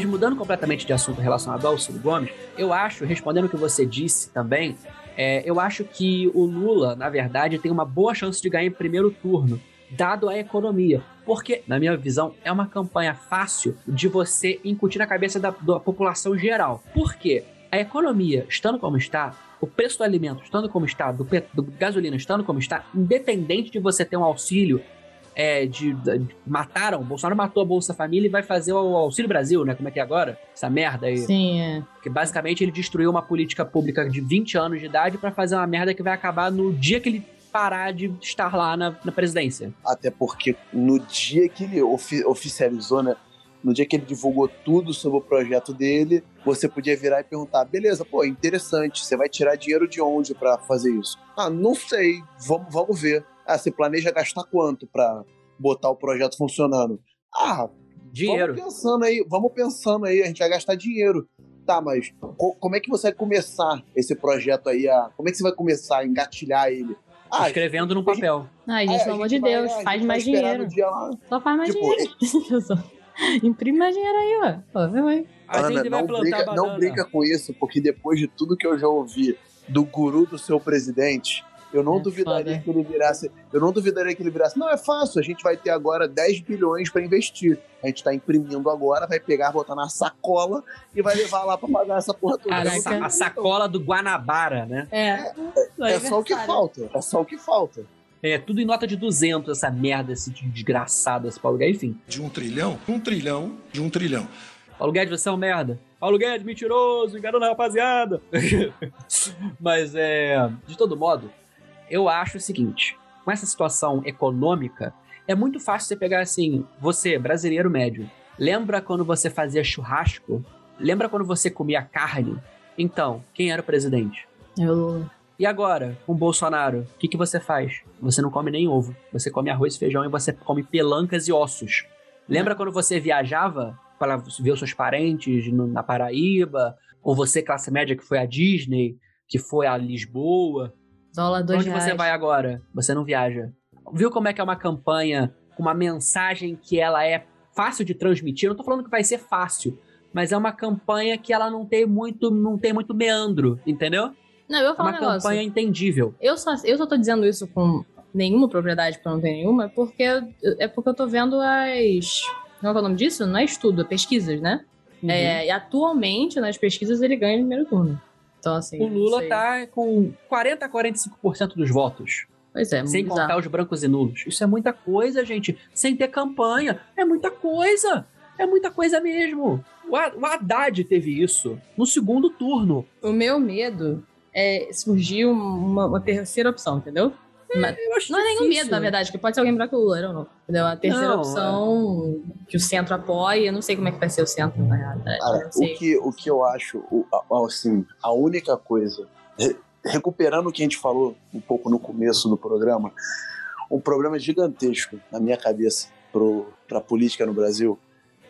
[SPEAKER 3] Mas mudando completamente de assunto relacionado ao Ciro Gomes, eu acho, respondendo o que você disse também, é, eu acho que o Lula, na verdade, tem uma boa chance de ganhar em primeiro turno, dado a economia. Porque, na minha visão, é uma campanha fácil de você incutir na cabeça da, da população geral. Por quê? A economia, estando como está, o preço do alimento estando como está, do, do gasolina estando como está, independente de você ter um auxílio é, de, de- mataram, Bolsonaro matou a Bolsa Família e vai fazer o Auxílio Brasil, né? Como é que é agora? Essa merda aí.
[SPEAKER 2] Sim, é.
[SPEAKER 3] Que basicamente ele destruiu uma política pública de 20 anos de idade pra fazer uma merda que vai acabar no dia que ele parar de estar lá na, na presidência.
[SPEAKER 4] Até porque no dia que ele ofi- oficializou, né? No dia que ele divulgou tudo sobre o projeto dele, você podia virar e perguntar: beleza, pô, interessante, você vai tirar dinheiro de onde pra fazer isso? Ah, não sei, vamos, vamos ver. Ah, você planeja gastar quanto pra botar o projeto funcionando? Ah,
[SPEAKER 3] Dinheiro.
[SPEAKER 4] Vamos pensando aí, vamos pensando aí, a gente vai gastar dinheiro. Tá, mas co- como é que você vai começar esse projeto aí? A, como é que você vai começar a engatilhar ele? Ah,
[SPEAKER 3] Escrevendo num papel.
[SPEAKER 2] Ai,
[SPEAKER 4] É,
[SPEAKER 2] gente,
[SPEAKER 4] a
[SPEAKER 2] pelo amor de
[SPEAKER 4] vai-
[SPEAKER 2] Deus,
[SPEAKER 4] a gente
[SPEAKER 2] faz
[SPEAKER 4] vai
[SPEAKER 2] mais dinheiro.
[SPEAKER 4] no dia lá.
[SPEAKER 2] Só faz mais
[SPEAKER 4] Tipo,
[SPEAKER 2] dinheiro. (laughs) (laughs) Imprime mais dinheiro aí. Pô, vai, vai.
[SPEAKER 4] Ana, não brinca, não brinca com isso, porque depois de tudo que eu já ouvi do guru do seu presidente, Eu não
[SPEAKER 2] É
[SPEAKER 4] duvidaria
[SPEAKER 2] foda.
[SPEAKER 4] que ele virasse. Eu não duvidaria que ele virasse. Não, é fácil. A gente vai ter agora 10 bilhões para investir. A gente tá imprimindo agora, vai pegar, botar na sacola e vai levar lá para pagar essa porra toda.
[SPEAKER 2] Caraca.
[SPEAKER 3] A sacola do Guanabara, né?
[SPEAKER 2] É.
[SPEAKER 4] É só o que falta. É só o que falta.
[SPEAKER 3] É tudo em nota de 200, essa merda, esse desgraçado, esse Paulo Guedes, enfim.
[SPEAKER 10] De um trilhão, um trilhão, de um trilhão.
[SPEAKER 3] Paulo Guedes, você é um merda. Paulo Guedes, mentiroso, enganando a rapaziada. (laughs) Mas, é, de todo modo, eu acho o seguinte: com essa situação econômica, é muito fácil você pegar assim, você, brasileiro médio, lembra quando você fazia churrasco? Lembra quando você comia carne? Então, quem era o presidente?
[SPEAKER 2] Eu...
[SPEAKER 3] E agora, com o Bolsonaro, o que, que você faz? Você não come nem ovo. Você come arroz, feijão e você come pelancas e ossos. Lembra quando você viajava para ver os seus parentes na Paraíba? Ou você, classe média, que foi à Disney, que foi a Lisboa?
[SPEAKER 2] Dólar dois
[SPEAKER 3] onde
[SPEAKER 2] reais.
[SPEAKER 3] você vai agora? Você não viaja. Viu como é que é uma campanha com uma mensagem que ela é fácil de transmitir? Eu não tô falando que vai ser fácil, mas é uma campanha que ela não tem muito, não tem muito meandro, entendeu?
[SPEAKER 2] Não, eu vou
[SPEAKER 3] É
[SPEAKER 2] falar
[SPEAKER 3] uma
[SPEAKER 2] um
[SPEAKER 3] campanha entendível.
[SPEAKER 2] Eu só, eu só tô dizendo isso com nenhuma propriedade, porque eu não tenho nenhuma, porque é porque eu tô vendo as. Como é é o nome disso? Não é estudo, é pesquisas, né?
[SPEAKER 3] Uhum.
[SPEAKER 2] É, e atualmente, nas pesquisas, ele ganha no primeiro turno. Então, assim.
[SPEAKER 3] O Lula tá com 40 a 45% dos votos.
[SPEAKER 2] Pois é,
[SPEAKER 3] sem
[SPEAKER 2] bizarro.
[SPEAKER 3] contar os brancos e nulos. Isso é muita coisa, gente. Sem ter campanha. É muita coisa. É muita coisa mesmo. O Haddad teve isso no segundo turno.
[SPEAKER 2] O meu medo é surgir uma, uma terceira opção, entendeu? Mas-
[SPEAKER 3] acho
[SPEAKER 2] não é nenhum medo, na verdade, que pode ser alguém Lula, ou não. Entendeu? A terceira
[SPEAKER 3] Não, é.
[SPEAKER 2] opção que o centro apoia, eu não sei como é que vai ser o centro, na.
[SPEAKER 4] Cara,
[SPEAKER 2] sei.
[SPEAKER 4] o que, o que eu acho, assim, a única coisa, re- recuperando o que a gente falou um pouco no começo do programa, um problema gigantesco na minha cabeça para a política no Brasil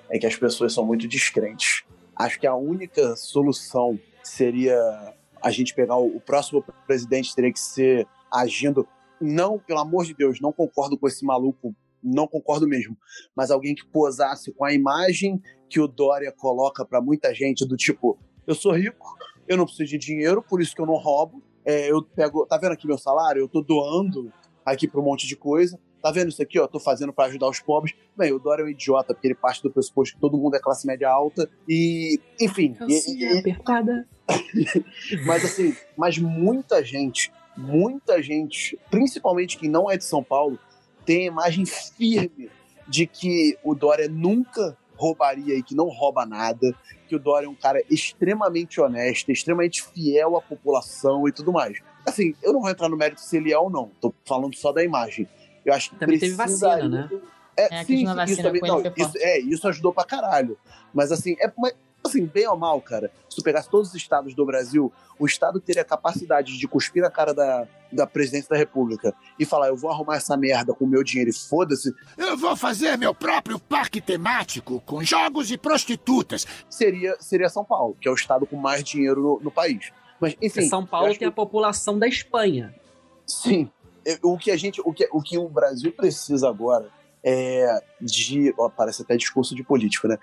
[SPEAKER 4] é que as pessoas são muito descrentes. Acho que a única solução seria a gente pegar o, o próximo presidente teria que ser agindo não, pelo amor de Deus, não concordo com esse maluco, não concordo mesmo, mas alguém que posasse com a imagem que o Dória coloca pra muita gente do tipo, eu sou rico, eu não preciso de dinheiro, por isso que eu não roubo. É, eu pego, tá vendo aqui meu salário? Eu tô doando aqui pra um monte de coisa. Tá vendo isso aqui, ó? Tô fazendo pra ajudar os pobres. Bem, o Dória é um idiota, porque ele parte do pressuposto que todo mundo é classe média alta. E, enfim. e- e-
[SPEAKER 3] apertada. (laughs)
[SPEAKER 4] mas assim, mas muita gente, muita gente, principalmente quem não é de São Paulo, tem a imagem firme de que o Dória nunca roubaria e que não rouba nada, que o Dória é um cara extremamente honesto, extremamente fiel à população e tudo mais. Assim, eu não vou entrar no mérito se ele é ou não, tô falando só da imagem. Eu acho que
[SPEAKER 3] Também teve vacina, né?
[SPEAKER 2] É,
[SPEAKER 4] É, sim, isso também, não, isso, é, isso ajudou pra caralho. Mas assim, é, assim, bem ou mal, cara, se tu pegasse todos os estados do Brasil, o estado teria a capacidade de cuspir na cara da, da presidência da república e falar, eu vou arrumar essa merda com o meu dinheiro e foda-se,
[SPEAKER 10] Eu vou fazer meu próprio parque temático com jogos e prostitutas.
[SPEAKER 4] seria, seria São Paulo, que é o estado com mais dinheiro no, no país. Mas, enfim,
[SPEAKER 3] São Paulo tem a população da Espanha.
[SPEAKER 4] Sim. Eu- O que a gente, o que, o que o Brasil precisa agora é de, ó, parece até discurso de político, né?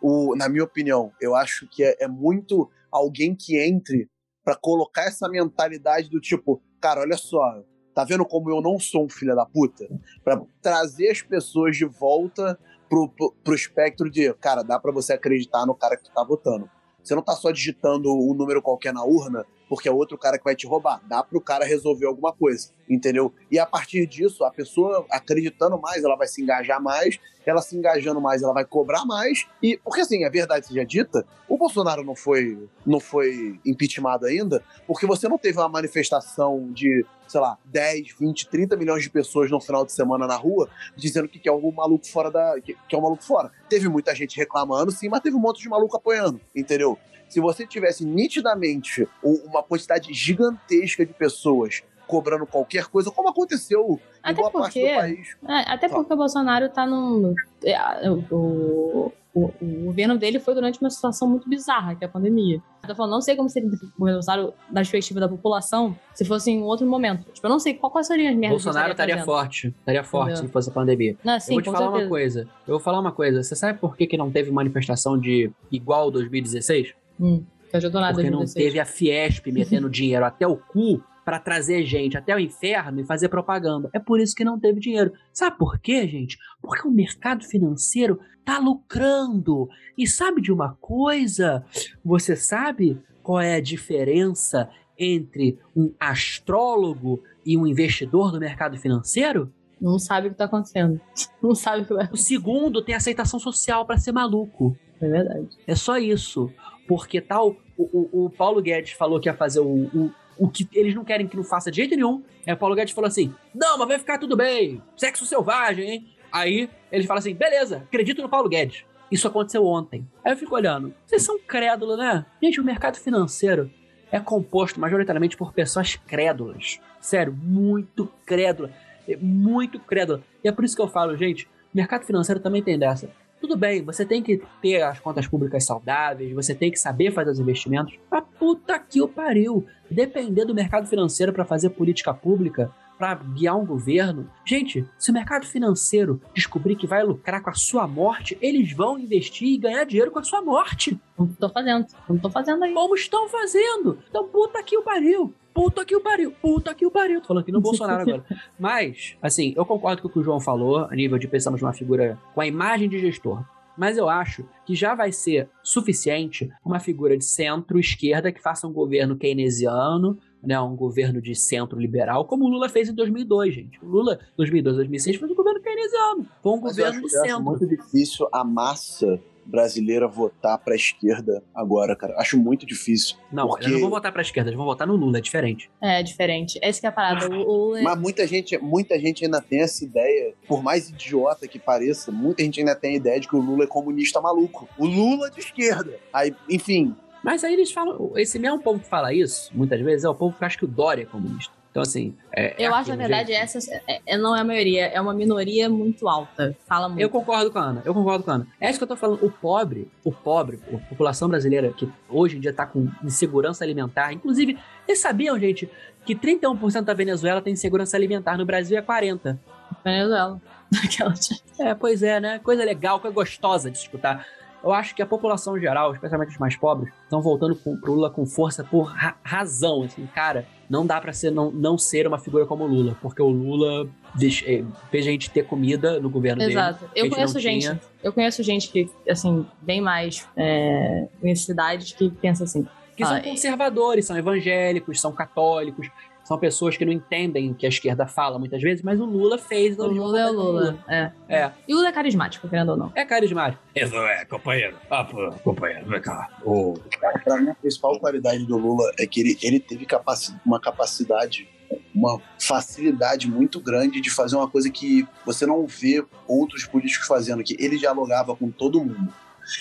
[SPEAKER 4] O, na minha opinião, eu acho que é, é muito alguém que entre pra colocar essa mentalidade do tipo, cara, olha só, tá vendo como eu não sou um filho da puta? Pra trazer as pessoas de volta pro, pro, pro espectro de, cara, dá pra você acreditar no cara que tu tá votando. Você não tá só digitando um número qualquer na urna porque é outro cara que vai te roubar. Dá pro cara resolver alguma coisa, entendeu? E a partir disso, a pessoa acreditando mais, ela vai se engajar mais, ela se engajando mais, ela vai cobrar mais. E porque assim, a verdade seja dita, o Bolsonaro não foi não foi impeachmentado ainda, porque você não teve uma manifestação de, sei lá, 10, 20, 30 milhões de pessoas no final de semana na rua dizendo que quer um maluco fora da que, que é um maluco fora. Teve muita gente reclamando, sim, mas teve um monte de maluco apoiando, entendeu? Se você tivesse nitidamente uma quantidade gigantesca de pessoas cobrando qualquer coisa, como aconteceu em
[SPEAKER 2] Até
[SPEAKER 4] boa parte
[SPEAKER 2] porque-
[SPEAKER 4] do país.
[SPEAKER 2] É, até porque o Bolsonaro tá num. é, O, o, o governo dele foi durante uma situação muito bizarra, que é a pandemia. Eu tô falando, não sei como seria o governo Bolsonaro da perspectiva da população se fosse em outro momento. Tipo, eu não sei qual, quais seriam as merdas
[SPEAKER 3] Bolsonaro estaria
[SPEAKER 2] fazendo.
[SPEAKER 3] forte. Estaria forte
[SPEAKER 2] Entendeu?
[SPEAKER 3] se fosse a pandemia.
[SPEAKER 2] Não, sim,
[SPEAKER 3] eu vou te falar
[SPEAKER 2] certeza.
[SPEAKER 3] uma coisa. Eu vou falar uma coisa. Você sabe por que, que não teve manifestação de igual 2016?
[SPEAKER 2] Hum, que ajudou nada
[SPEAKER 3] Porque não
[SPEAKER 2] 2016.
[SPEAKER 3] teve a Fiesp metendo dinheiro até o cu para trazer gente até o inferno e fazer propaganda. É por isso que não teve dinheiro. Sabe por quê, gente? Porque o mercado financeiro tá lucrando. E sabe de uma coisa? Você sabe qual é a diferença entre um astrólogo e um investidor do mercado financeiro?
[SPEAKER 2] Não sabe o que tá acontecendo. (laughs) Não sabe o que vai
[SPEAKER 3] O segundo tem aceitação social para ser maluco.
[SPEAKER 2] É verdade.
[SPEAKER 3] É só isso. Porque tal, o, o, o Paulo Guedes falou que ia fazer o, o, o que eles não querem que não faça de jeito nenhum. Aí o Paulo Guedes falou assim: não, mas vai ficar tudo bem. Sexo selvagem, hein? Aí ele fala assim: beleza, acredito no Paulo Guedes. Isso aconteceu ontem. Aí eu fico olhando. Vocês são crédulos, né? Gente, o mercado financeiro é composto majoritariamente por pessoas crédulas. Sério, muito crédula. É Muito crédula. E é por isso que eu falo, gente, mercado financeiro também tem dessa. Tudo bem, você tem que ter as contas públicas saudáveis, você tem que saber fazer os investimentos. Mas puta que o pariu. Depender do mercado financeiro para fazer política pública, para guiar um governo. Gente, se o mercado financeiro descobrir que vai lucrar com a sua morte, eles vão investir e ganhar dinheiro com a sua morte.
[SPEAKER 2] Como tô fazendo. Como tô fazendo aí.
[SPEAKER 3] Como estão fazendo? Então, puta que o pariu. Puta que o pariu, puta que o pariu. Tô falando aqui no (laughs) Bolsonaro agora. Mas, assim, eu concordo com o que o João falou, a nível de precisamos de uma figura com a imagem de gestor. Mas eu acho que já vai ser suficiente uma figura de centro-esquerda que faça um governo keynesiano, né, um governo de centro-liberal, como o Lula fez em 2002, gente. O Lula, 2002, 2006, fez um governo keynesiano. Foi um
[SPEAKER 4] Mas eu
[SPEAKER 3] governo
[SPEAKER 4] acho,
[SPEAKER 3] de
[SPEAKER 4] eu acho
[SPEAKER 3] centro.
[SPEAKER 4] muito difícil a massa brasileira votar pra esquerda agora, cara. Acho muito difícil.
[SPEAKER 3] Não,
[SPEAKER 4] porque...
[SPEAKER 3] eles não vão votar pra esquerda, eles vão votar no Lula, é diferente.
[SPEAKER 2] É diferente. Essa que é a parada. O, o-
[SPEAKER 4] Mas muita gente, muita gente ainda tem essa ideia, por mais idiota que pareça, muita gente ainda tem a ideia de que o Lula é comunista maluco. O Lula de esquerda. Aí, enfim,
[SPEAKER 3] Mas aí eles falam, esse mesmo povo que fala isso, muitas vezes, é o povo que acha que o Dória é comunista. Então, assim. É, é
[SPEAKER 2] eu acho, na
[SPEAKER 3] aquilo,
[SPEAKER 2] verdade,
[SPEAKER 3] gente.
[SPEAKER 2] essa é- é- não é a maioria, é uma minoria muito alta. Fala muito.
[SPEAKER 3] Eu concordo com a Ana, eu concordo com a Ana. É isso que eu tô falando. O pobre, o pobre, a população brasileira que hoje em dia tá com insegurança alimentar, inclusive, vocês sabiam, gente, que 31% da Venezuela tem insegurança alimentar, no Brasil é 40%.
[SPEAKER 2] Venezuela. (laughs)
[SPEAKER 3] É, pois é, né? Coisa legal, coisa gostosa de escutar. Eu acho que a população geral, especialmente os mais pobres, estão voltando com, pro Lula com força por ra- razão. Assim, cara, não dá pra ser, não, não ser uma figura como o Lula, porque o Lula deixa- eh, fez a gente ter comida no governo
[SPEAKER 2] Exato.
[SPEAKER 3] dele.
[SPEAKER 2] Eu
[SPEAKER 3] a gente
[SPEAKER 2] conheço gente.
[SPEAKER 3] tinha.
[SPEAKER 2] Eu conheço gente que, assim, bem mais é, em cidades que pensa assim.
[SPEAKER 3] Que são
[SPEAKER 2] ah,
[SPEAKER 3] conservadores, são evangélicos, são católicos, são pessoas que não entendem o que a esquerda fala muitas vezes, mas o Lula fez.
[SPEAKER 2] O Lula é o Lula. É.
[SPEAKER 3] É.
[SPEAKER 2] E o Lula é carismático, querendo ou não.
[SPEAKER 3] É carismático.
[SPEAKER 5] Isso é, companheiro. Ah, companheiro, vem cá. Ô,
[SPEAKER 4] pra mim a principal qualidade do Lula é que ele, ele teve capaci- uma capacidade, uma facilidade muito grande de fazer uma coisa que você não vê outros políticos fazendo, que ele dialogava com todo mundo.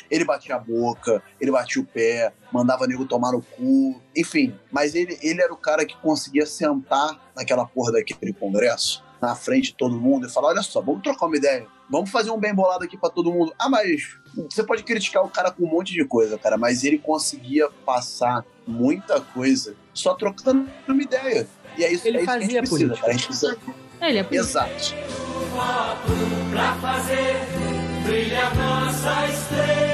[SPEAKER 4] Ele batia a boca, ele batia o pé, mandava nego tomar no cu, enfim. Mas ele, ele era o cara que conseguia sentar naquela porra daquele congresso, na frente de todo mundo, e falar: olha só, vamos trocar uma ideia. Vamos fazer um bem bolado aqui pra todo mundo. Ah, mas você pode criticar o cara com um monte de coisa, cara, mas ele conseguia passar muita coisa só trocando uma ideia. E é isso,
[SPEAKER 3] Ele
[SPEAKER 4] é isso que a gente
[SPEAKER 3] fazia
[SPEAKER 4] precisa,
[SPEAKER 3] política.
[SPEAKER 4] cara. A gente precisa...
[SPEAKER 2] Ele é político.
[SPEAKER 4] Exato.
[SPEAKER 7] Pra fazer brilhar nossa estrela.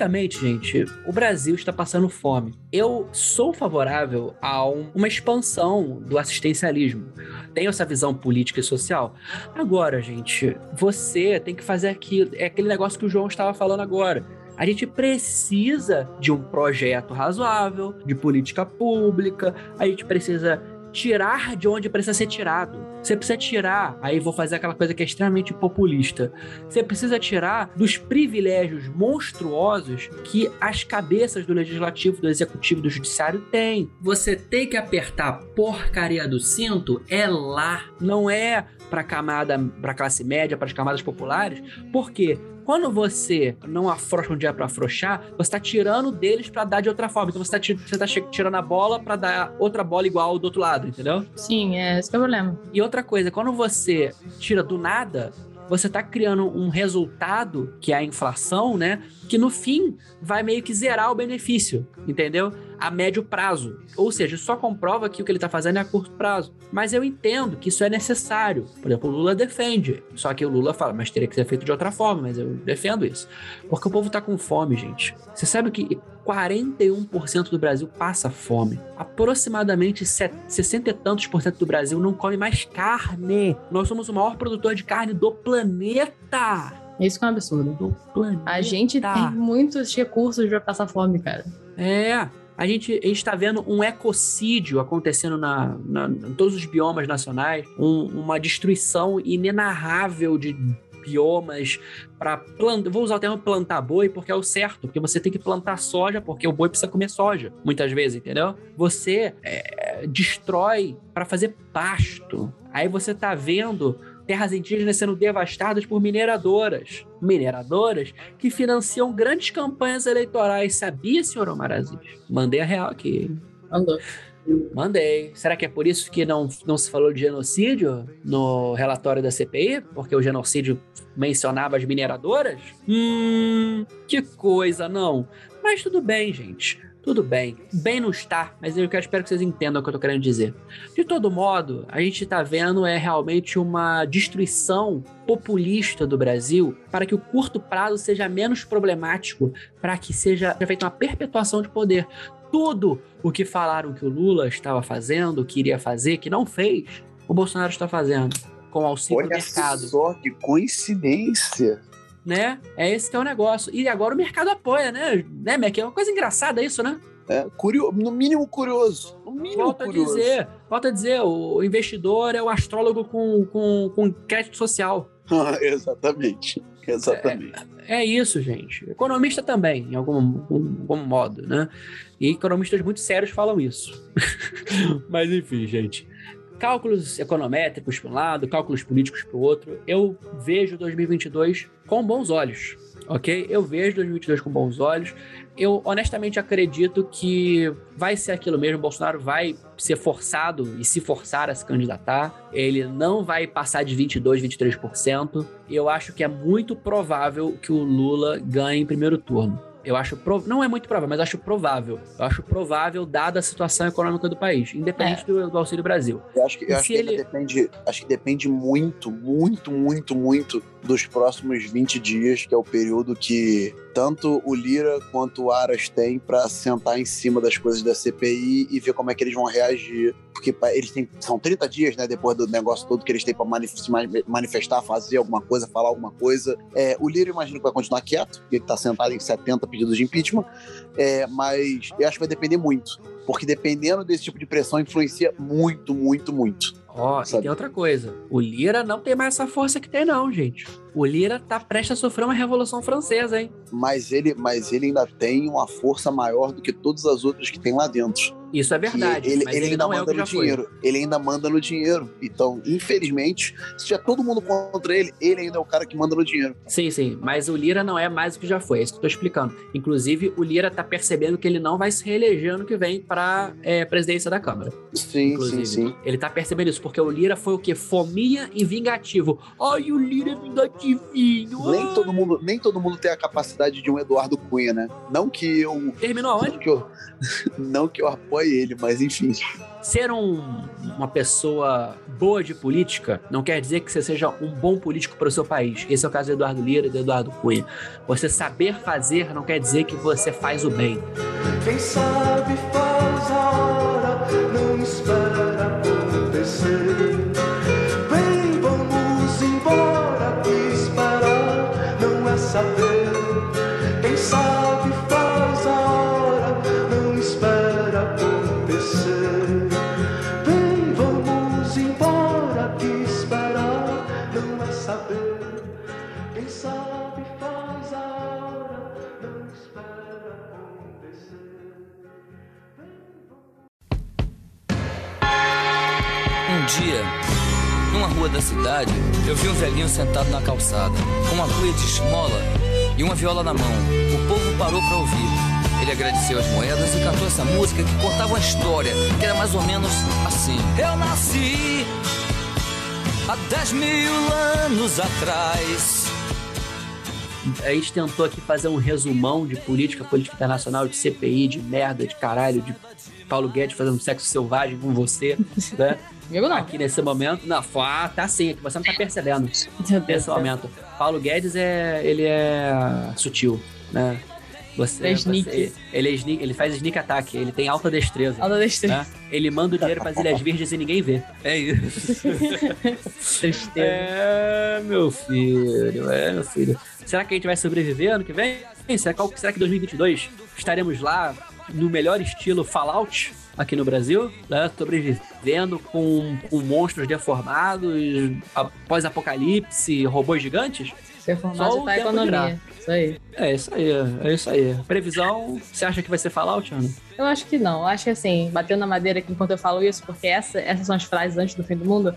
[SPEAKER 3] Logicamente, gente, o Brasil está passando fome. Eu sou favorável a um- uma expansão do assistencialismo. Tenho essa visão política e social. Agora, gente, você tem que fazer aquilo. É aquele negócio que o João estava falando agora. A gente precisa de um projeto razoável, de política pública, a gente precisa tirar de onde precisa ser tirado. Você precisa tirar, aí vou fazer aquela coisa que é extremamente populista. Você precisa tirar dos privilégios monstruosos que as cabeças do legislativo, do executivo, do judiciário têm. Você tem que apertar a porcaria do cinto é lá, não é para camada, para classe média, para as camadas populares, porque quando você não afrouxa um dia para afrouxar, você tá tirando deles para dar de outra forma. Então você tá, você tá che- tirando a bola para dar outra bola igual do outro lado, entendeu?
[SPEAKER 2] Sim, é esse que é o problema.
[SPEAKER 3] E outra coisa, quando você tira do nada, você tá criando um resultado, que é a inflação, né? Que no fim vai meio que zerar o benefício, entendeu? A médio prazo. Ou seja, só comprova que o que ele tá fazendo é a curto prazo. Mas eu entendo que isso é necessário. Por exemplo, o Lula defende. Só que o Lula fala, mas teria que ser feito de outra forma, mas eu defendo isso. Porque o povo tá com fome, gente. Você sabe que 41% do Brasil passa fome. Aproximadamente 60 e tantos por cento do Brasil não come mais carne. Nós somos o maior produtor de carne do planeta.
[SPEAKER 2] Isso que é um absurdo.
[SPEAKER 3] Do planeta.
[SPEAKER 2] A gente tem muitos recursos pra passar fome, cara.
[SPEAKER 3] É. A gente, a gente tá vendo um ecocídio acontecendo na, na- em todos os biomas nacionais, um- uma destruição inenarrável de biomas para plantar. Vou usar o termo plantar boi porque é o certo, porque você tem que plantar soja porque o boi precisa comer soja, muitas vezes, entendeu? Você é, destrói para fazer pasto. Aí você tá vendo terras indígenas sendo devastadas por mineradoras. Mineradoras que financiam grandes campanhas eleitorais. Sabia, senhor Omar Aziz? Mandei a real aqui.
[SPEAKER 2] Andou.
[SPEAKER 3] Mandei. Será que é por isso que não, não se falou de genocídio no relatório da CPI? Porque o genocídio mencionava as mineradoras? Hum, que coisa, não. Mas tudo bem, gente. Tudo bem. Bem não está, mas eu espero que vocês entendam o que eu tô querendo dizer. De todo modo, a gente tá vendo é realmente uma destruição populista do Brasil para que o curto prazo seja menos problemático, para que seja feita uma perpetuação de poder. Tudo o que falaram que o Lula estava fazendo, que iria fazer, que não fez, o Bolsonaro está fazendo com o auxílio do
[SPEAKER 4] Olha
[SPEAKER 3] mercado
[SPEAKER 4] só que coincidência.
[SPEAKER 3] Né? É esse que é o negócio. E agora o mercado apoia, né? Né, Mac? É uma coisa engraçada isso, né?
[SPEAKER 4] É, curio... No mínimo curioso. No mínimo
[SPEAKER 3] Volto a
[SPEAKER 4] curioso.
[SPEAKER 3] dizer, volto a dizer, o investidor é o astrólogo com, com, com crédito social. (laughs)
[SPEAKER 4] Exatamente. Exatamente.
[SPEAKER 3] É isso, gente. Economista também, em algum, algum, algum modo, né? E economistas muito sérios falam isso. (laughs) Mas enfim, gente. Cálculos econométricos para um lado, cálculos políticos para o outro. Eu vejo 2022 com bons olhos, ok? Eu vejo 2022 com bons olhos. Eu honestamente acredito que vai ser aquilo mesmo. O Bolsonaro vai ser forçado e se forçar a se candidatar. Ele não vai passar de 22, 23%. E eu acho que é muito provável que o Lula ganhe em primeiro turno. Eu acho prov... não é muito provável, mas acho provável. Eu acho provável dada a situação econômica do país, independente do, do Auxílio Brasil.
[SPEAKER 4] Eu acho que, eu acho
[SPEAKER 3] se
[SPEAKER 4] que
[SPEAKER 3] ele-
[SPEAKER 4] depende, acho que depende muito, muito, muito, muito dos próximos 20 dias, que é o período que tanto o Lira quanto o Aras têm pra sentar em cima das coisas da CPI e ver como é que eles vão reagir. Porque eles têm. São 30 dias, né? Depois do negócio todo que eles têm pra manif- se mani- manifestar, fazer alguma coisa, falar alguma coisa. É, o Lira, imagino que vai continuar quieto, porque ele tá sentado em 70 pedidos de impeachment. É, mas eu acho que vai depender muito. Porque dependendo desse tipo de pressão, influencia muito, muito, muito.
[SPEAKER 3] Ó, e
[SPEAKER 4] Sabe?
[SPEAKER 3] tem outra coisa. O Lira não tem mais essa força que tem, não, gente. O Lira tá prestes a sofrer uma revolução francesa, hein?
[SPEAKER 4] Mas ele, mas ele ainda tem uma força maior do que todas as outras que tem lá dentro.
[SPEAKER 3] Isso é verdade.
[SPEAKER 4] Ele, ele
[SPEAKER 3] ele,
[SPEAKER 4] ainda
[SPEAKER 3] não é
[SPEAKER 4] manda
[SPEAKER 3] que
[SPEAKER 4] no
[SPEAKER 3] já foi.
[SPEAKER 4] dinheiro. Ele ainda manda no dinheiro. Então, infelizmente, se tiver todo mundo contra ele, ele ainda é o cara que manda no dinheiro.
[SPEAKER 3] Sim, sim. Mas o Lira não é mais o que já foi. É isso que eu tô explicando. Inclusive, o Lira tá percebendo que ele não vai se reeleger ano que vem pra é, presidência da Câmara.
[SPEAKER 4] Sim,
[SPEAKER 3] Inclusive.
[SPEAKER 4] sim, sim.
[SPEAKER 3] Ele tá percebendo isso, porque o Lira foi o quê? Fominha e vingativo. Ai, o Lira é
[SPEAKER 4] Nem todo, mundo, nem todo mundo tem a capacidade de um Eduardo Cunha, né? Não que eu.
[SPEAKER 3] Terminou aonde?
[SPEAKER 4] Não que eu, (laughs) não que eu apoie ele, mas enfim.
[SPEAKER 3] Ser um- uma pessoa boa de política não quer dizer que você seja um bom político para o seu país. Esse é o caso do Eduardo Lira e do Eduardo Cunha. Você saber fazer não quer dizer que você faz o bem.
[SPEAKER 7] Quem sabe faz a
[SPEAKER 11] rua da cidade, eu vi um velhinho sentado na calçada, com uma cuia de esmola e uma viola na mão. O povo parou para ouvir. Ele agradeceu as moedas e cantou essa música que contava uma história, que era mais ou menos assim. Eu nasci há dez mil anos atrás.
[SPEAKER 3] A gente tentou aqui fazer um resumão de política, política internacional, de CPI, de merda, de caralho, de Paulo Guedes fazendo sexo selvagem com você, (laughs) né?
[SPEAKER 2] Comigo não.
[SPEAKER 3] Aqui nesse momento. Não, foi- ah, tá sim, aqui você não tá percebendo. Nesse momento. Paulo Guedes é. ele é sutil, né? Você,
[SPEAKER 2] É
[SPEAKER 3] você- ele, é sneak, ele faz sneak attack, ele tem alta destreza.
[SPEAKER 2] Alta destreza.
[SPEAKER 3] né? Ele manda o dinheiro para as Ilhas Virgens e ninguém vê. É isso. (laughs)
[SPEAKER 2] Tristeza.
[SPEAKER 3] É, meu filho, é, meu filho. Será que a gente vai sobreviver ano que vem? Será que, será que em 2022 estaremos lá no melhor estilo Fallout aqui no Brasil? Né? Sobrevivendo com, com monstros deformados, após apocalipse, robôs gigantes?
[SPEAKER 2] Ser formado
[SPEAKER 3] Só
[SPEAKER 2] tá a economia. Isso aí.
[SPEAKER 3] É isso aí, é isso aí. Previsão, você acha que vai ser Fallout, Ana?
[SPEAKER 2] Eu acho que não. Acho que assim, batendo na madeira aqui enquanto eu falo isso, porque essa, essas são as frases antes do fim do mundo,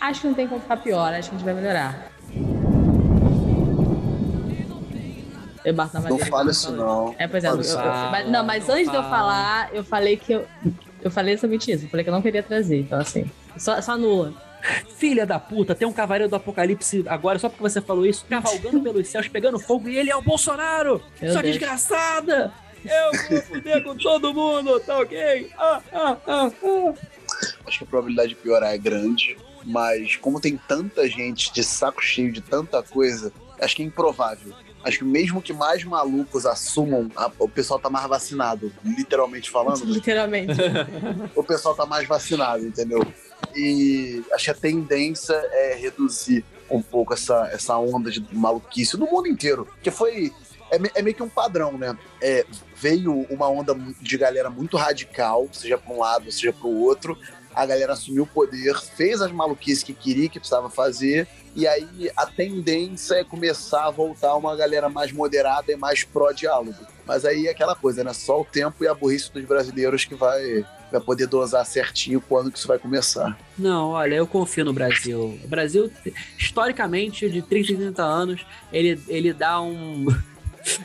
[SPEAKER 2] acho que não tem como ficar pior, acho que a gente vai melhorar. Eu bato na
[SPEAKER 4] Não
[SPEAKER 2] madeira.
[SPEAKER 4] fala
[SPEAKER 2] enquanto
[SPEAKER 4] isso,
[SPEAKER 2] eu
[SPEAKER 4] não.
[SPEAKER 2] É, pois é. eu- eu-
[SPEAKER 3] Fala,
[SPEAKER 2] mas- não, mas
[SPEAKER 3] não
[SPEAKER 2] antes de eu
[SPEAKER 3] fala.
[SPEAKER 2] falar, eu falei que eu. Eu falei exatamente isso. Eu falei que eu não queria trazer. Então, assim, só, só anula.
[SPEAKER 3] Filha da puta, tem um cavaleiro do apocalipse agora, só porque você falou isso, cavalgando pelos céus, pegando fogo, e ele é o Bolsonaro!
[SPEAKER 2] Meu
[SPEAKER 3] Sua
[SPEAKER 2] Deus.
[SPEAKER 3] desgraçada! Eu vou fuder com todo mundo, tá ok? Ah, ah, ah, ah.
[SPEAKER 4] Acho que a probabilidade de piorar é grande, mas como tem tanta gente de saco cheio de tanta coisa, acho que é improvável. Acho que mesmo que mais malucos assumam, a- o pessoal tá mais vacinado, literalmente falando, (laughs)
[SPEAKER 2] Literalmente.
[SPEAKER 4] o pessoal tá mais vacinado, entendeu? E acho que a tendência é reduzir um pouco essa, essa onda de maluquice no mundo inteiro. Porque foi. É, é meio que um padrão, né? É, veio uma onda de galera muito radical, seja para um lado, seja para o outro. A galera assumiu o poder, fez as maluquices que queria, que precisava fazer. E aí a tendência é começar a voltar uma galera mais moderada e mais pró-diálogo. Mas aí é aquela coisa, né? Só o tempo e a burrice dos brasileiros que vai, vai poder dosar certinho quando que isso vai começar.
[SPEAKER 3] Não, olha, eu confio no Brasil. O Brasil, historicamente, de 30 em 30 anos, ele, ele dá um. (laughs)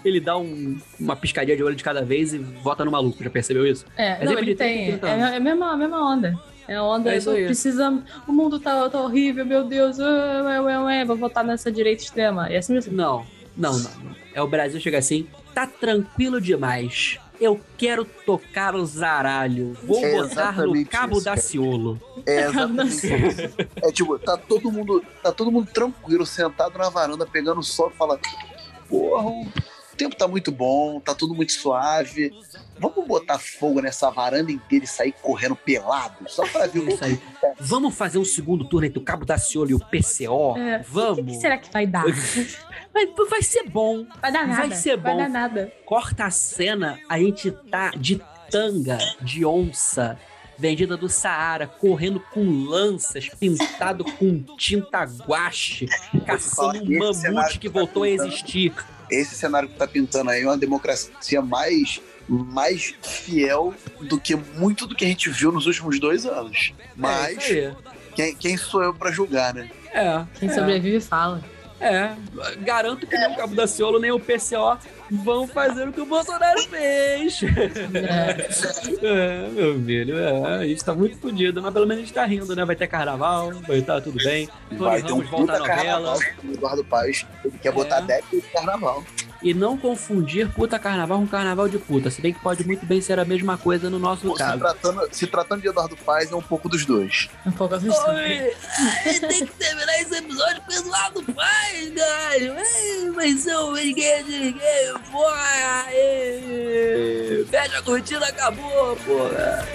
[SPEAKER 3] Ele dá um- uma piscadinha de olho de cada vez e vota no maluco, já percebeu isso?
[SPEAKER 2] É,
[SPEAKER 3] Mas
[SPEAKER 2] não,
[SPEAKER 3] ele tem
[SPEAKER 2] tem.
[SPEAKER 3] 30
[SPEAKER 2] É, é a mesma, a mesma onda. É a onda
[SPEAKER 3] É isso aí.
[SPEAKER 2] precisa. O mundo tá, tá horrível, meu Deus. Ué, ué, ué, vou votar nessa direita extrema. E assim mesmo.
[SPEAKER 3] Não, não, não. É o Brasil chega assim, tá tranquilo demais. Eu quero tocar o zaralho. Vou
[SPEAKER 4] É
[SPEAKER 3] botar no cabo
[SPEAKER 4] isso,
[SPEAKER 3] da. Ciolo.
[SPEAKER 4] É (laughs) exatamente isso. É tipo, tá todo mundo, tá todo mundo tranquilo, sentado na varanda, pegando sol e fala: Porra, o tempo tá muito bom, tá tudo muito suave. Vamos botar fogo nessa varanda inteira e sair correndo pelado, só pra ver o que (laughs)
[SPEAKER 3] Isso aí. Vamos fazer um segundo turno entre o Cabo da Ciolo e o PCO?
[SPEAKER 2] É,
[SPEAKER 3] Vamos.
[SPEAKER 2] O que, que será que vai dar? (laughs)
[SPEAKER 3] Vai, vai ser bom.
[SPEAKER 2] Vai dar nada.
[SPEAKER 3] Vai ser
[SPEAKER 2] Vai
[SPEAKER 3] bom.
[SPEAKER 2] dar nada.
[SPEAKER 3] Corta a cena, a gente tá de tanga, de onça, vendida do Saara, correndo com lanças, pintado com tinta guache, (laughs) caçando um mamute que
[SPEAKER 4] que tá
[SPEAKER 3] voltou a existir.
[SPEAKER 4] Esse cenário que tá pintando aí é uma democracia mais, mais fiel do que muito do que a gente viu nos últimos dois anos.
[SPEAKER 3] É,
[SPEAKER 4] Mas
[SPEAKER 3] aí.
[SPEAKER 4] quem, quem sou eu pra julgar, né?
[SPEAKER 3] É.
[SPEAKER 2] Quem
[SPEAKER 3] é.
[SPEAKER 2] sobrevive fala.
[SPEAKER 3] É, garanto que nem o Cabo da Ciolo nem o PCO vão fazer o que o Bolsonaro fez. É, (laughs) meu filho, é, a gente tá muito fodido, mas pelo menos a gente tá rindo, né? Vai ter carnaval, vai estar tudo bem. Tony
[SPEAKER 4] Vai ter um
[SPEAKER 3] volta
[SPEAKER 4] puta carnaval do Eduardo Paes. Ele quer botar
[SPEAKER 3] É.
[SPEAKER 4] década de carnaval.
[SPEAKER 3] E não confundir puta carnaval com carnaval de puta, se bem que pode muito bem ser a mesma coisa no nosso
[SPEAKER 4] Pô, se,
[SPEAKER 3] caso.
[SPEAKER 4] tratando, se tratando de Eduardo Paes, é um pouco dos dois.
[SPEAKER 2] Um pouco
[SPEAKER 3] Oi, ai, (laughs) tem que terminar esse episódio com o Eduardo Paz, Vai ser um ninguém de ninguém, porra! Aê! Fecha a curtida, acabou, porra!